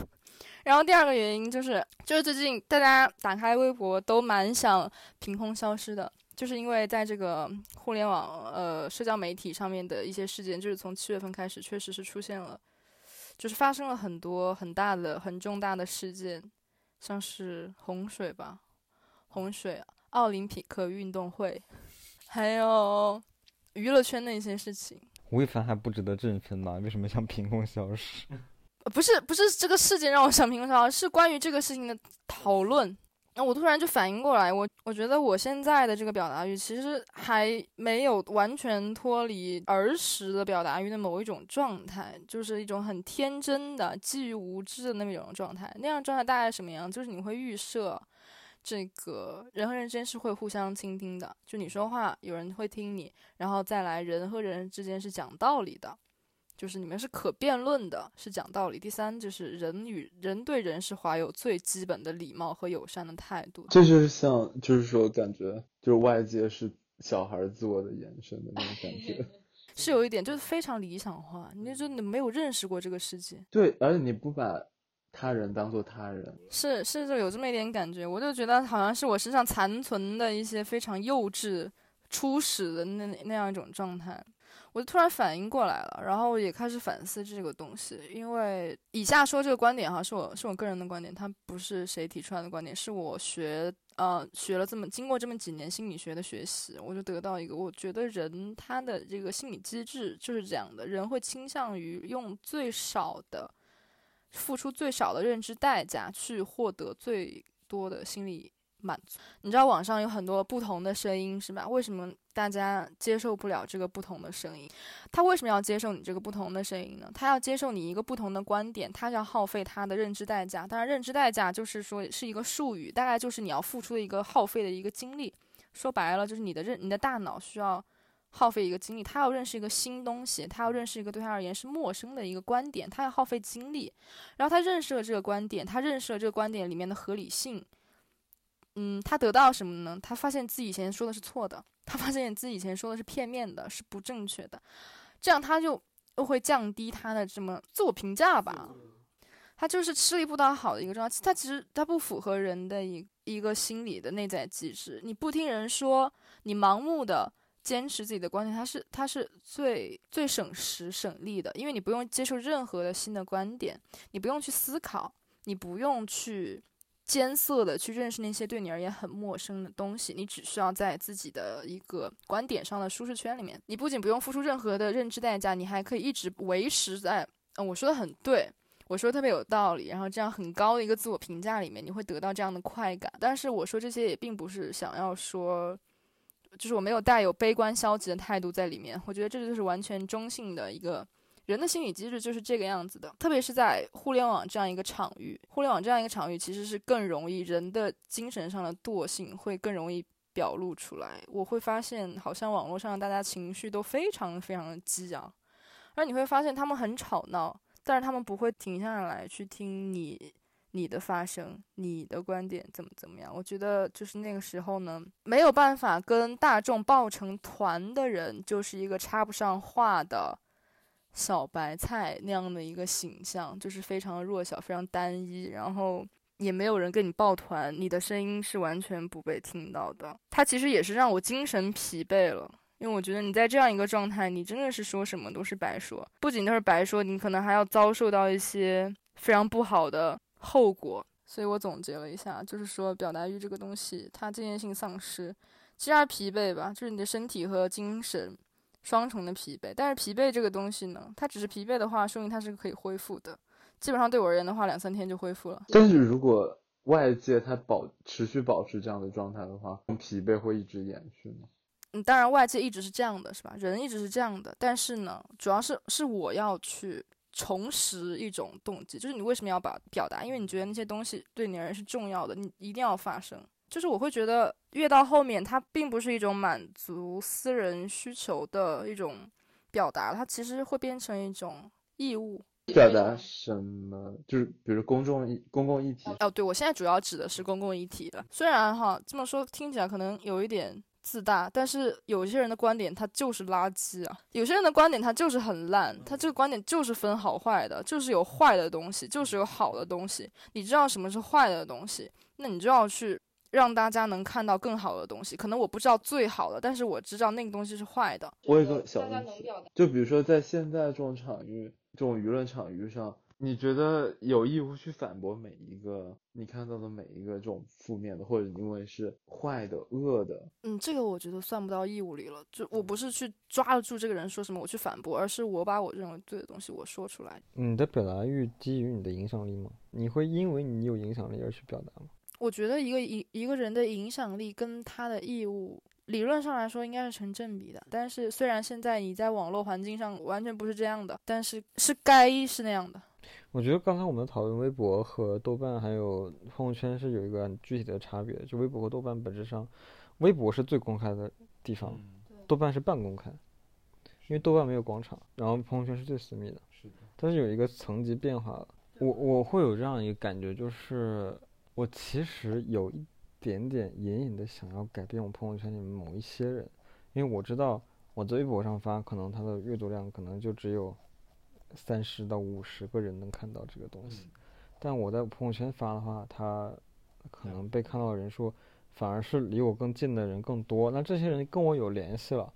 然后第二个原因就是，就是最近大家打开微博都蛮想凭空消失的。就是因为在这个互联网呃社交媒体上面的一些事件，就是从七月份开始，确实是出现了，就是发生了很多很大的、很重大的事件，像是洪水吧，洪水、奥林匹克运动会，还有娱乐圈的一些事情。吴亦凡还不值得振奋吗？为什么像凭空消失？不是不是这个事件让我想凭空消失，是关于这个事情的讨论。我突然就反应过来，我我觉得我现在的这个表达欲其实还没有完全脱离儿时的表达欲的某一种状态，就是一种很天真的、基于无知的那么一种状态。那样状态大概什么样？就是你会预设。这个人和人之间是会互相倾听的，就你说话有人会听你，然后再来人和人之间是讲道理的，就是你们是可辩论的，是讲道理。第三就是人与人对人是怀有最基本的礼貌和友善的态度。这就是像，就是说感觉就是外界是小孩自我的延伸的那种感觉，是有一点就是非常理想化，你就你没有认识过这个世界。对，而且你不把。他人当做他人，是是就有这么一点感觉，我就觉得好像是我身上残存的一些非常幼稚、初始的那那样一种状态，我就突然反应过来了，然后也开始反思这个东西。因为以下说这个观点哈，是我是我个人的观点，它不是谁提出来的观点，是我学呃学了这么经过这么几年心理学的学习，我就得到一个，我觉得人他的这个心理机制就是这样的，人会倾向于用最少的。付出最少的认知代价去获得最多的心理满足。你知道网上有很多不同的声音是吧？为什么大家接受不了这个不同的声音？他为什么要接受你这个不同的声音呢？他要接受你一个不同的观点，他要耗费他的认知代价。当然，认知代价就是说是一个术语，大概就是你要付出的一个耗费的一个精力。说白了，就是你的认你的大脑需要。耗费一个精力，他要认识一个新东西，他要认识一个对他而言是陌生的一个观点，他要耗费精力。然后他认识了这个观点，他认识了这个观点里面的合理性。嗯，他得到什么呢？他发现自己以前说的是错的，他发现自己以前说的是片面的，是不正确的。这样他就又会降低他的这么自我评价吧。他就是吃力不讨好的一个状态。他其实他不符合人的一一个心理的内在机制。你不听人说，你盲目的。坚持自己的观点，他是他是最最省时省力的，因为你不用接受任何的新的观点，你不用去思考，你不用去艰涩的去认识那些对你而言很陌生的东西，你只需要在自己的一个观点上的舒适圈里面，你不仅不用付出任何的认知代价，你还可以一直维持在，嗯，我说的很对，我说的特别有道理，然后这样很高的一个自我评价里面，你会得到这样的快感。但是我说这些也并不是想要说。就是我没有带有悲观消极的态度在里面，我觉得这就是完全中性的一个人的心理机制，就是这个样子的。特别是在互联网这样一个场域，互联网这样一个场域其实是更容易人的精神上的惰性会更容易表露出来。我会发现，好像网络上大家情绪都非常非常的激昂，而你会发现他们很吵闹，但是他们不会停下来去听你。你的发声，你的观点怎么怎么样？我觉得就是那个时候呢，没有办法跟大众抱成团的人，就是一个插不上话的小白菜那样的一个形象，就是非常弱小、非常单一，然后也没有人跟你抱团，你的声音是完全不被听到的。它其实也是让我精神疲惫了，因为我觉得你在这样一个状态，你真的是说什么都是白说，不仅都是白说，你可能还要遭受到一些非常不好的。后果，所以我总结了一下，就是说表达欲这个东西，它渐渐性丧失，其实还疲惫吧，就是你的身体和精神双重的疲惫。但是疲惫这个东西呢，它只是疲惫的话，说明它是可以恢复的。基本上对我而言的话，两三天就恢复了。但是如果外界它保持续保持这样的状态的话，疲惫会一直延续吗？嗯，当然外界一直是这样的，是吧？人一直是这样的，但是呢，主要是是我要去。重拾一种动机，就是你为什么要把表达？因为你觉得那些东西对你而言是重要的，你一定要发声。就是我会觉得越到后面，它并不是一种满足私人需求的一种表达，它其实会变成一种义务。表达什么？就是比如公众议公共议题。哦，对，我现在主要指的是公共议题的。虽然哈这么说听起来可能有一点。自大，但是有些人的观点他就是垃圾啊，有些人的观点他就是很烂，他这个观点就是分好坏的，就是有坏的东西，就是有好的东西。你知道什么是坏的东西，那你就要去让大家能看到更好的东西。可能我不知道最好的，但是我知道那个东西是坏的。我有个小问题，就比如说在现在这种场域、这种舆论场域上，你觉得有义务去反驳每一个你看到的每一个这种负面的，或者因为是坏的、恶的？嗯，这个我觉得算不到义务里了。就我不是去抓得住这个人说什么我去反驳，而是我把我认为对的东西我说出来。你的表达欲基于你的影响力吗？你会因为你有影响力而去表达吗？我觉得一个一一个人的影响力跟他的义务。理论上来说应该是成正比的，但是虽然现在你在网络环境上完全不是这样的，但是是该是那样的。我觉得刚才我们讨论微博和豆瓣还有朋友圈是有一个很具体的差别，就微博和豆瓣本质上，微博是最公开的地方，豆瓣是半公开，因为豆瓣没有广场，然后朋友圈是最私密的。是的，但是有一个层级变化了，我我会有这样一个感觉，就是我其实有一。点点隐隐的想要改变我朋友圈里面某一些人，因为我知道我在微博上发，可能他的阅读量可能就只有三十到五十个人能看到这个东西，但我在朋友圈发的话，他可能被看到的人数反而是离我更近的人更多。那这些人跟我有联系了，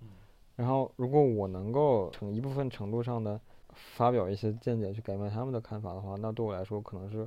然后如果我能够成一部分程度上的发表一些见解去改变他们的看法的话，那对我来说可能是。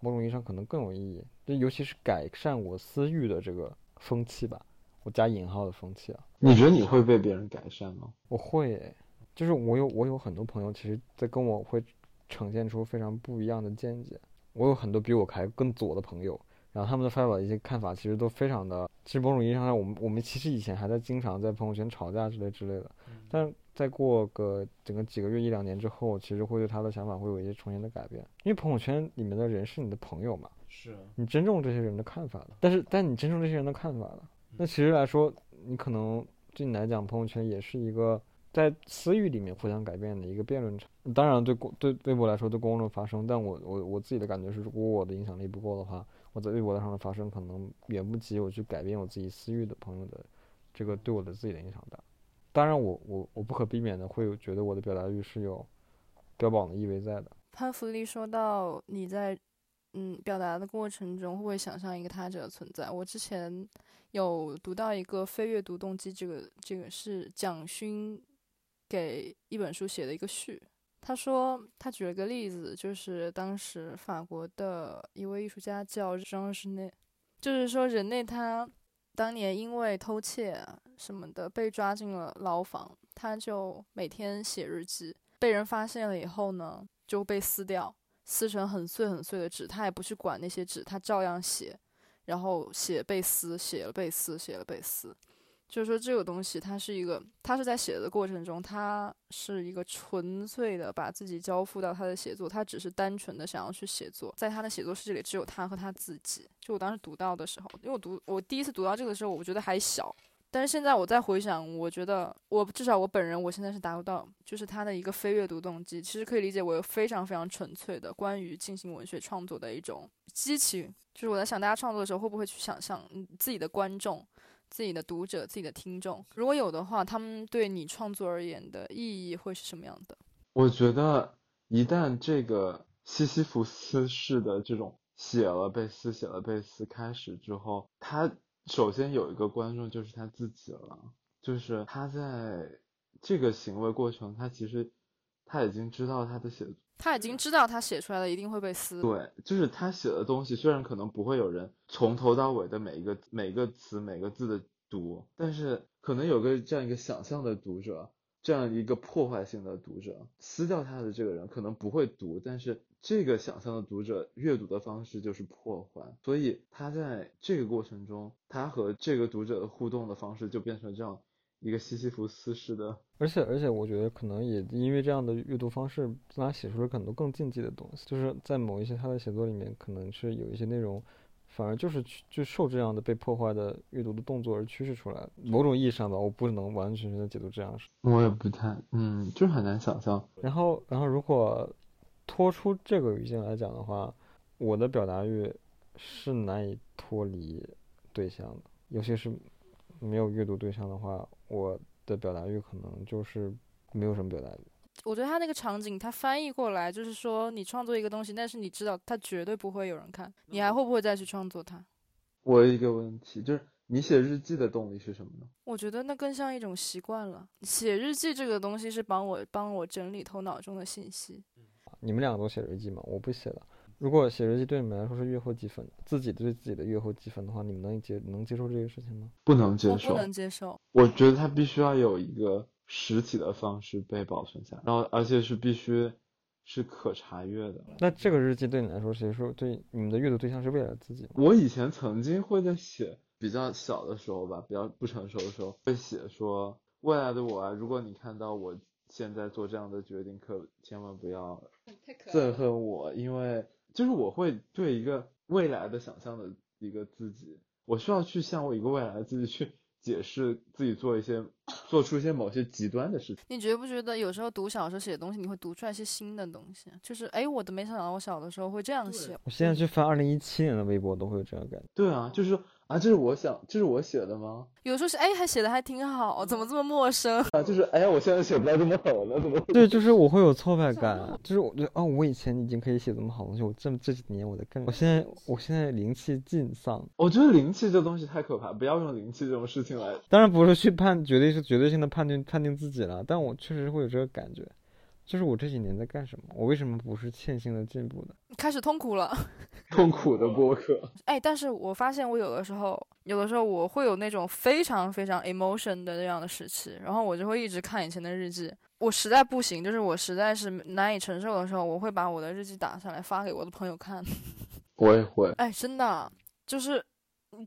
某种意义上可能更有意义，就尤其是改善我私欲的这个风气吧，我加引号的风气啊。你觉得你会被别人改善吗？我会，就是我有我有很多朋友，其实在跟我会呈现出非常不一样的见解。我有很多比我还更左的朋友，然后他们的发表的一些看法，其实都非常的，其实某种意义上，我们我们其实以前还在经常在朋友圈吵架之类之类的，但。再过个整个几个月一两年之后，其实会对他的想法会有一些重新的改变，因为朋友圈里面的人是你的朋友嘛，是你尊重这些人的看法的。但是，但你尊重这些人的看法了，那其实来说，你可能对你来讲，朋友圈也是一个在私域里面互相改变的一个辩论场。当然，对公对微博来说，对公众发声，但我我我自己的感觉是，如果我的影响力不够的话，我在微博上的发声可能远不及我去改变我自己私域的朋友的这个对我的自己的影响大。当然，我我我不可避免的会有觉得我的表达欲是有标榜的意味在的。潘福利说到你在嗯表达的过程中会不会想象一个他者的存在？我之前有读到一个非阅读动机，这个这个是蒋勋给一本书写的一个序。他说他举了个例子，就是当时法国的一位艺术家叫张日内，就是说人类他。当年因为偷窃什么的被抓进了牢房，他就每天写日记。被人发现了以后呢，就被撕掉，撕成很碎很碎的纸。他也不去管那些纸，他照样写，然后写被撕，写了被撕，写了被撕。就是说，这个东西，它是一个，他是在写的过程中，他是一个纯粹的把自己交付到他的写作，他只是单纯的想要去写作，在他的写作世界里，只有他和他自己。就我当时读到的时候，因为我读我第一次读到这个的时候，我觉得还小，但是现在我再回想，我觉得我至少我本人，我现在是达不到，就是他的一个非阅读动机，其实可以理解为非常非常纯粹的关于进行文学创作的一种激情。就是我在想，大家创作的时候会不会去想象自己的观众。自己的读者、自己的听众，如果有的话，他们对你创作而言的意义会是什么样的？我觉得，一旦这个西西弗斯式的这种写了被撕、写了被撕开始之后，他首先有一个观众就是他自己了，就是他在这个行为过程，他其实他已经知道他的写。他已经知道他写出来的一定会被撕。对，就是他写的东西，虽然可能不会有人从头到尾的每一个每个词每个字的读，但是可能有个这样一个想象的读者，这样一个破坏性的读者，撕掉他的这个人可能不会读，但是这个想象的读者阅读的方式就是破坏，所以他在这个过程中，他和这个读者的互动的方式就变成这样。一个西西弗斯式的，而且而且，我觉得可能也因为这样的阅读方式，让他写出了很多更禁忌的东西。就是在某一些他的写作里面，可能是有一些内容，反而就是就受这样的被破坏的阅读的动作而驱使出来。某种意义上吧，我不能完完全全的解读这样。我也不太，嗯，就是很难想象。然后，然后如果脱出这个语境来讲的话，我的表达欲是难以脱离对象的，尤其是。没有阅读对象的话，我的表达欲可能就是没有什么表达欲。我觉得他那个场景，他翻译过来就是说，你创作一个东西，但是你知道它绝对不会有人看，你还会不会再去创作它？我有一个问题，就是你写日记的动力是什么呢？我觉得那更像一种习惯了。写日记这个东西是帮我帮我整理头脑中的信息。你们两个都写日记吗？我不写了。如果写日记对你们来说是阅后积分，自己对自己的阅后积分的话，你们能接能接受这个事情吗？不能接受，不能接受。我觉得它必须要有一个实体的方式被保存下来，然后而且是必须是可查阅的。那这个日记对你来说，谁说对你们的阅读对象是未来的自己吗？我以前曾经会在写比较小的时候吧，比较不成熟的时候，会写说未来的我啊，如果你看到我现在做这样的决定，可千万不要憎恨我，因为就是我会对一个未来的想象的一个自己，我需要去向我一个未来的自己去解释自己做一些做出一些某些极端的事情。你觉不觉得有时候读小说写的东西，你会读出来一些新的东西？就是哎，我都没想到我小的时候会这样写。我现在去翻二零一七年的微博，都会有这样感觉。对啊，就是说啊，这是我想，这是我写的吗？有时候是哎，还写的还挺好，怎么这么陌生？啊，就是哎呀，我现在写不到这么好了，怎么？对，就是我会有挫败感，就是我觉得哦，我以前已经可以写这么好东西，我这这几年我在干，我现在我现在灵气尽丧。我觉得灵气这东西太可怕，不要用灵气这种事情来。当然不是去判，绝对是绝对性的判定判定自己了，但我确实会有这个感觉，就是我这几年在干什么？我为什么不是线性的进步呢？开始痛苦了，痛苦的播客。哎，但是我发现我有的时候，有的时候我会有那种非常非常 emotion 的那样的时期，然后我就会一直看以前的日记。我实在不行，就是我实在是难以承受的时候，我会把我的日记打下来发给我的朋友看。我也会。哎，真的，就是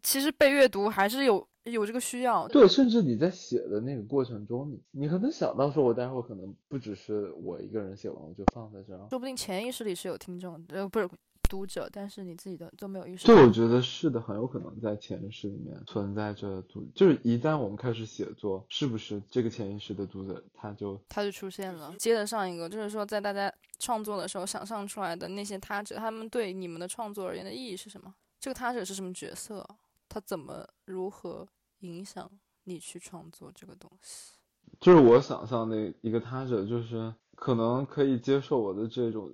其实被阅读还是有有这个需要。对，甚至你在写的那个过程中，你你可能想到说，我待会儿可能不只是我一个人写完，我就放在这儿。说不定潜意识里是有听众，呃，不是读者，但是你自己的都没有意识到对，我觉得是的，很有可能在潜意识里面存在着读，就是一旦我们开始写作，是不是这个潜意识的读者他就他就出现了。接着上一个，就是说在大家创作的时候想象出来的那些他者，他们对你们的创作而言的意义是什么？这个他者是什么角色？他怎么如何影响你去创作这个东西？就是我想象的一个他者，就是可能可以接受我的这种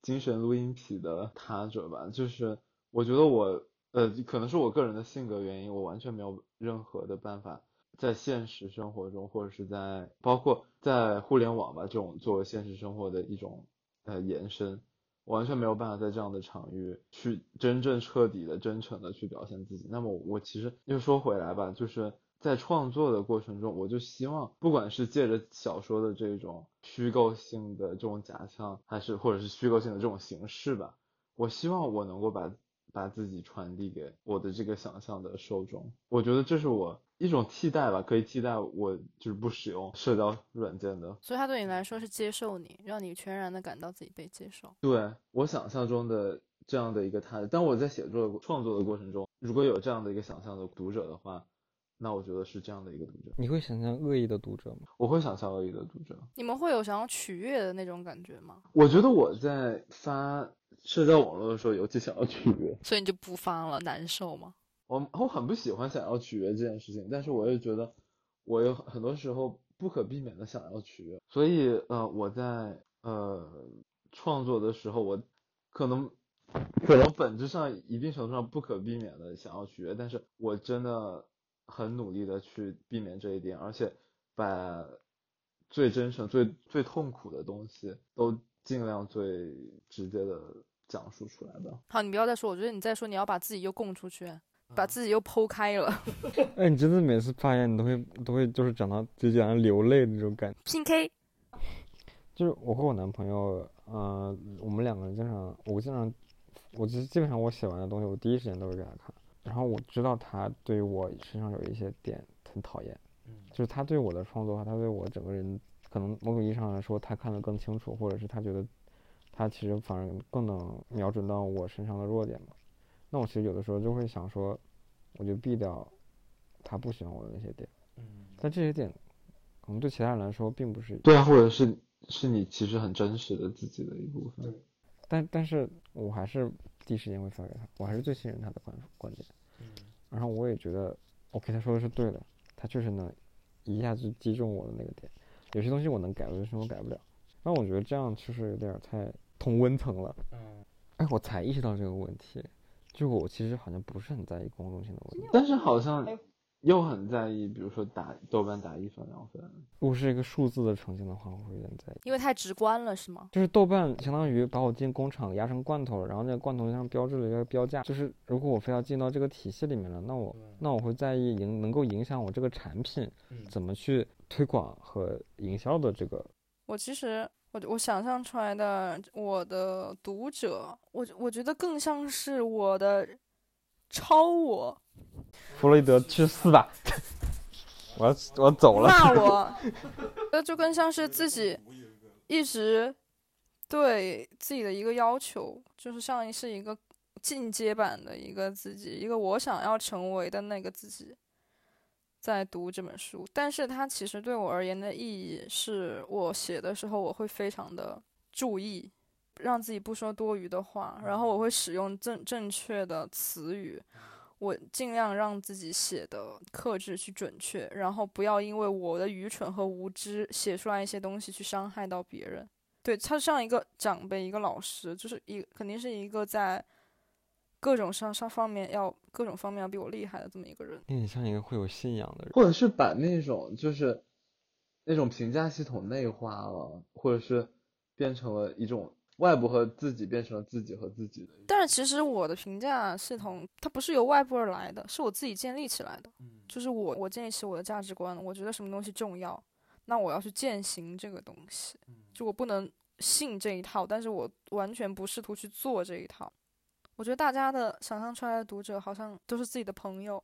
精神录音癖的他者吧。就是我觉得我呃，可能是我个人的性格原因，我完全没有任何的办法在现实生活中，或者是在包括在互联网吧这种作为现实生活的一种呃延伸，完全没有办法在这样的场域去真正彻底的、真诚的去表现自己。那么我其实又说回来吧，就是在创作的过程中，我就希望，不管是借着小说的这种虚构性的这种假象，还是或者是虚构性的这种形式吧，我希望我能够把把自己传递给我的这个想象的受众。我觉得这是我一种替代吧，可以替代我就是不使用社交软件的所以他对你来说是接受你，让你全然的感到自己被接受。对我想象中的这样的一个他，当我在写作的创作的过程中，如果有这样的一个想象的读者的话，那我觉得是这样的一个读者。你会想象恶意的读者吗？我会想象恶意的读者。你们会有想要取悦的那种感觉吗？我觉得我在发社交网络的时候，尤其想要取悦。所以你就不发了，难受吗？我 我很不喜欢想要取悦这件事情，但是我也觉得我有很多时候不可避免的想要取悦，所以呃我在呃创作的时候，我可能可能本质上一定程度上不可避免的想要取悦，但是我真的很努力的去避免这一点，而且把最真诚、最最痛苦的东西都尽量最直接的讲述出来吧。好，你不要再说，我觉得你再说，你要把自己又供出去，把自己又剖开了。哎，你真的每次发言，你都会都会就是讲到就讲到流泪的那种感觉。PK，就是我和我男朋友，呃，我们两个人经常，我经常，我基基本上我写完的东西，我第一时间都会给他看。然后我知道他对我身上有一些点很讨厌，就是他对我的创作，他对我整个人，可能某种意义上来说，他看得更清楚，或者是他觉得他其实反而更能瞄准到我身上的弱点吧。那我其实有的时候就会想说，我就避掉他不喜欢我的那些点，嗯但这些点可能对其他人来说并不是对啊，或者是是你其实很真实的自己的一部分。但但是我还是第一时间会发给他，我还是最信任他的观观点。嗯然后我也觉得，OK，他说的是对的，他确实能一下子击中我的那个点。有些东西我能改，有些东西我改不了。但我觉得这样其实有点太同温层了。嗯，哎，我才意识到这个问题，就我其实好像不是很在意公众性的问题。但是好像又很在意，比如说打豆瓣打一分两分。如果是一个数字的呈现的话，我会有点在意。因为太直观了，是吗？就是豆瓣相当于把我进工厂压成罐头了，然后那个罐头上标志了一个标价。就是如果我非要进到这个体系里面了，那我那我会在意影能够影响我这个产品怎么去推广和营销的这个。我其实我我想象出来的我的读者，我我觉得更像是我的超我。弗洛伊德去死吧！我要我要走了。骂我，那就更像是自己一直对自己的一个要求，就是像是一个进阶版的一个自己，一个我想要成为的那个自己，在读这本书。但是它其实对我而言的意义是，我写的时候我会非常的注意，让自己不说多余的话，然后我会使用正正确的词语。我尽量让自己写的克制去准确，然后不要因为我的愚蠢和无知写出来一些东西去伤害到别人。对他像一个长辈，一个老师，就是一肯定是一个在各种上上方面要各种方面要比我厉害的这么一个人。你像一个会有信仰的人，或者是把那种就是那种评价系统内化了，或者是变成了一种。外部和自己变成了自己和自己的，但是其实我的评价系统它不是由外部而来的，是我自己建立起来的。就是我我建立起我的价值观，我觉得什么东西重要，那我要去践行这个东西。就我不能信这一套，但是我完全不试图去做这一套。我觉得大家的想象出来的读者好像都是自己的朋友，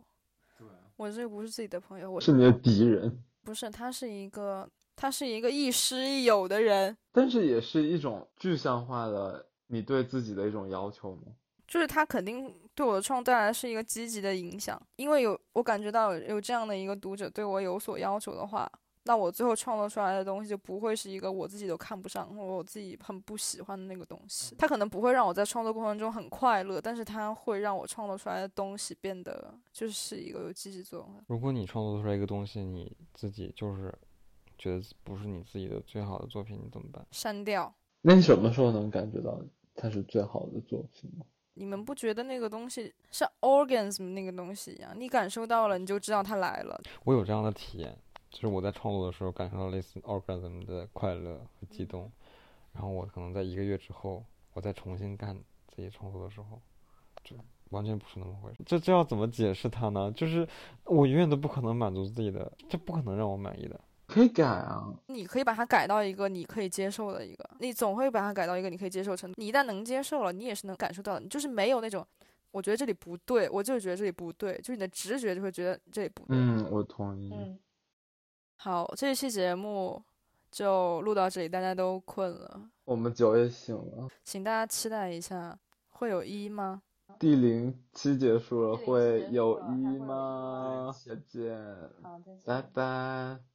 对我这个不是自己的朋友，我是你的敌人。不是，他是一个。他是一个亦师亦友的人，但是也是一种具象化的你对自己的一种要求吗？就是他肯定对我的创作带来是一个积极的影响，因为有我感觉到有这样的一个读者对我有所要求的话，那我最后创作出来的东西就不会是一个我自己都看不上或者我自己很不喜欢的那个东西。它可能不会让我在创作过程中很快乐，但是它会让我创作出来的东西变得就是一个有积极作用的。如果你创作出来一个东西，你自己就是。觉得不是你自己的最好的作品，你怎么办？删掉。那你什么时候能感觉到它是最好的作品吗？你们不觉得那个东西像 orgasm 那个东西一样？你感受到了，你就知道它来了。我有这样的体验，就是我在创作的时候感受到类似 orgasm 的快乐和激动，然后我可能在一个月之后，我再重新干自己创作的时候，就完全不是那么回事。这这要怎么解释它呢？就是我永远都不可能满足自己的，这不可能让我满意的。可以改啊，你可以把它改到一个你可以接受的一个，你总会把它改到一个你可以接受程度。你一旦能接受了，你也是能感受到的。你就是没有那种，我觉得这里不对，我就是觉得这里不对，就是你的直觉就会觉得这里不对。嗯，我同意。嗯，好，这一期节目就录到这里，大家都困了，我们酒也醒了，请大家期待一下，会有一吗？第零期结束了，会有一吗？再见，好，再见，拜拜。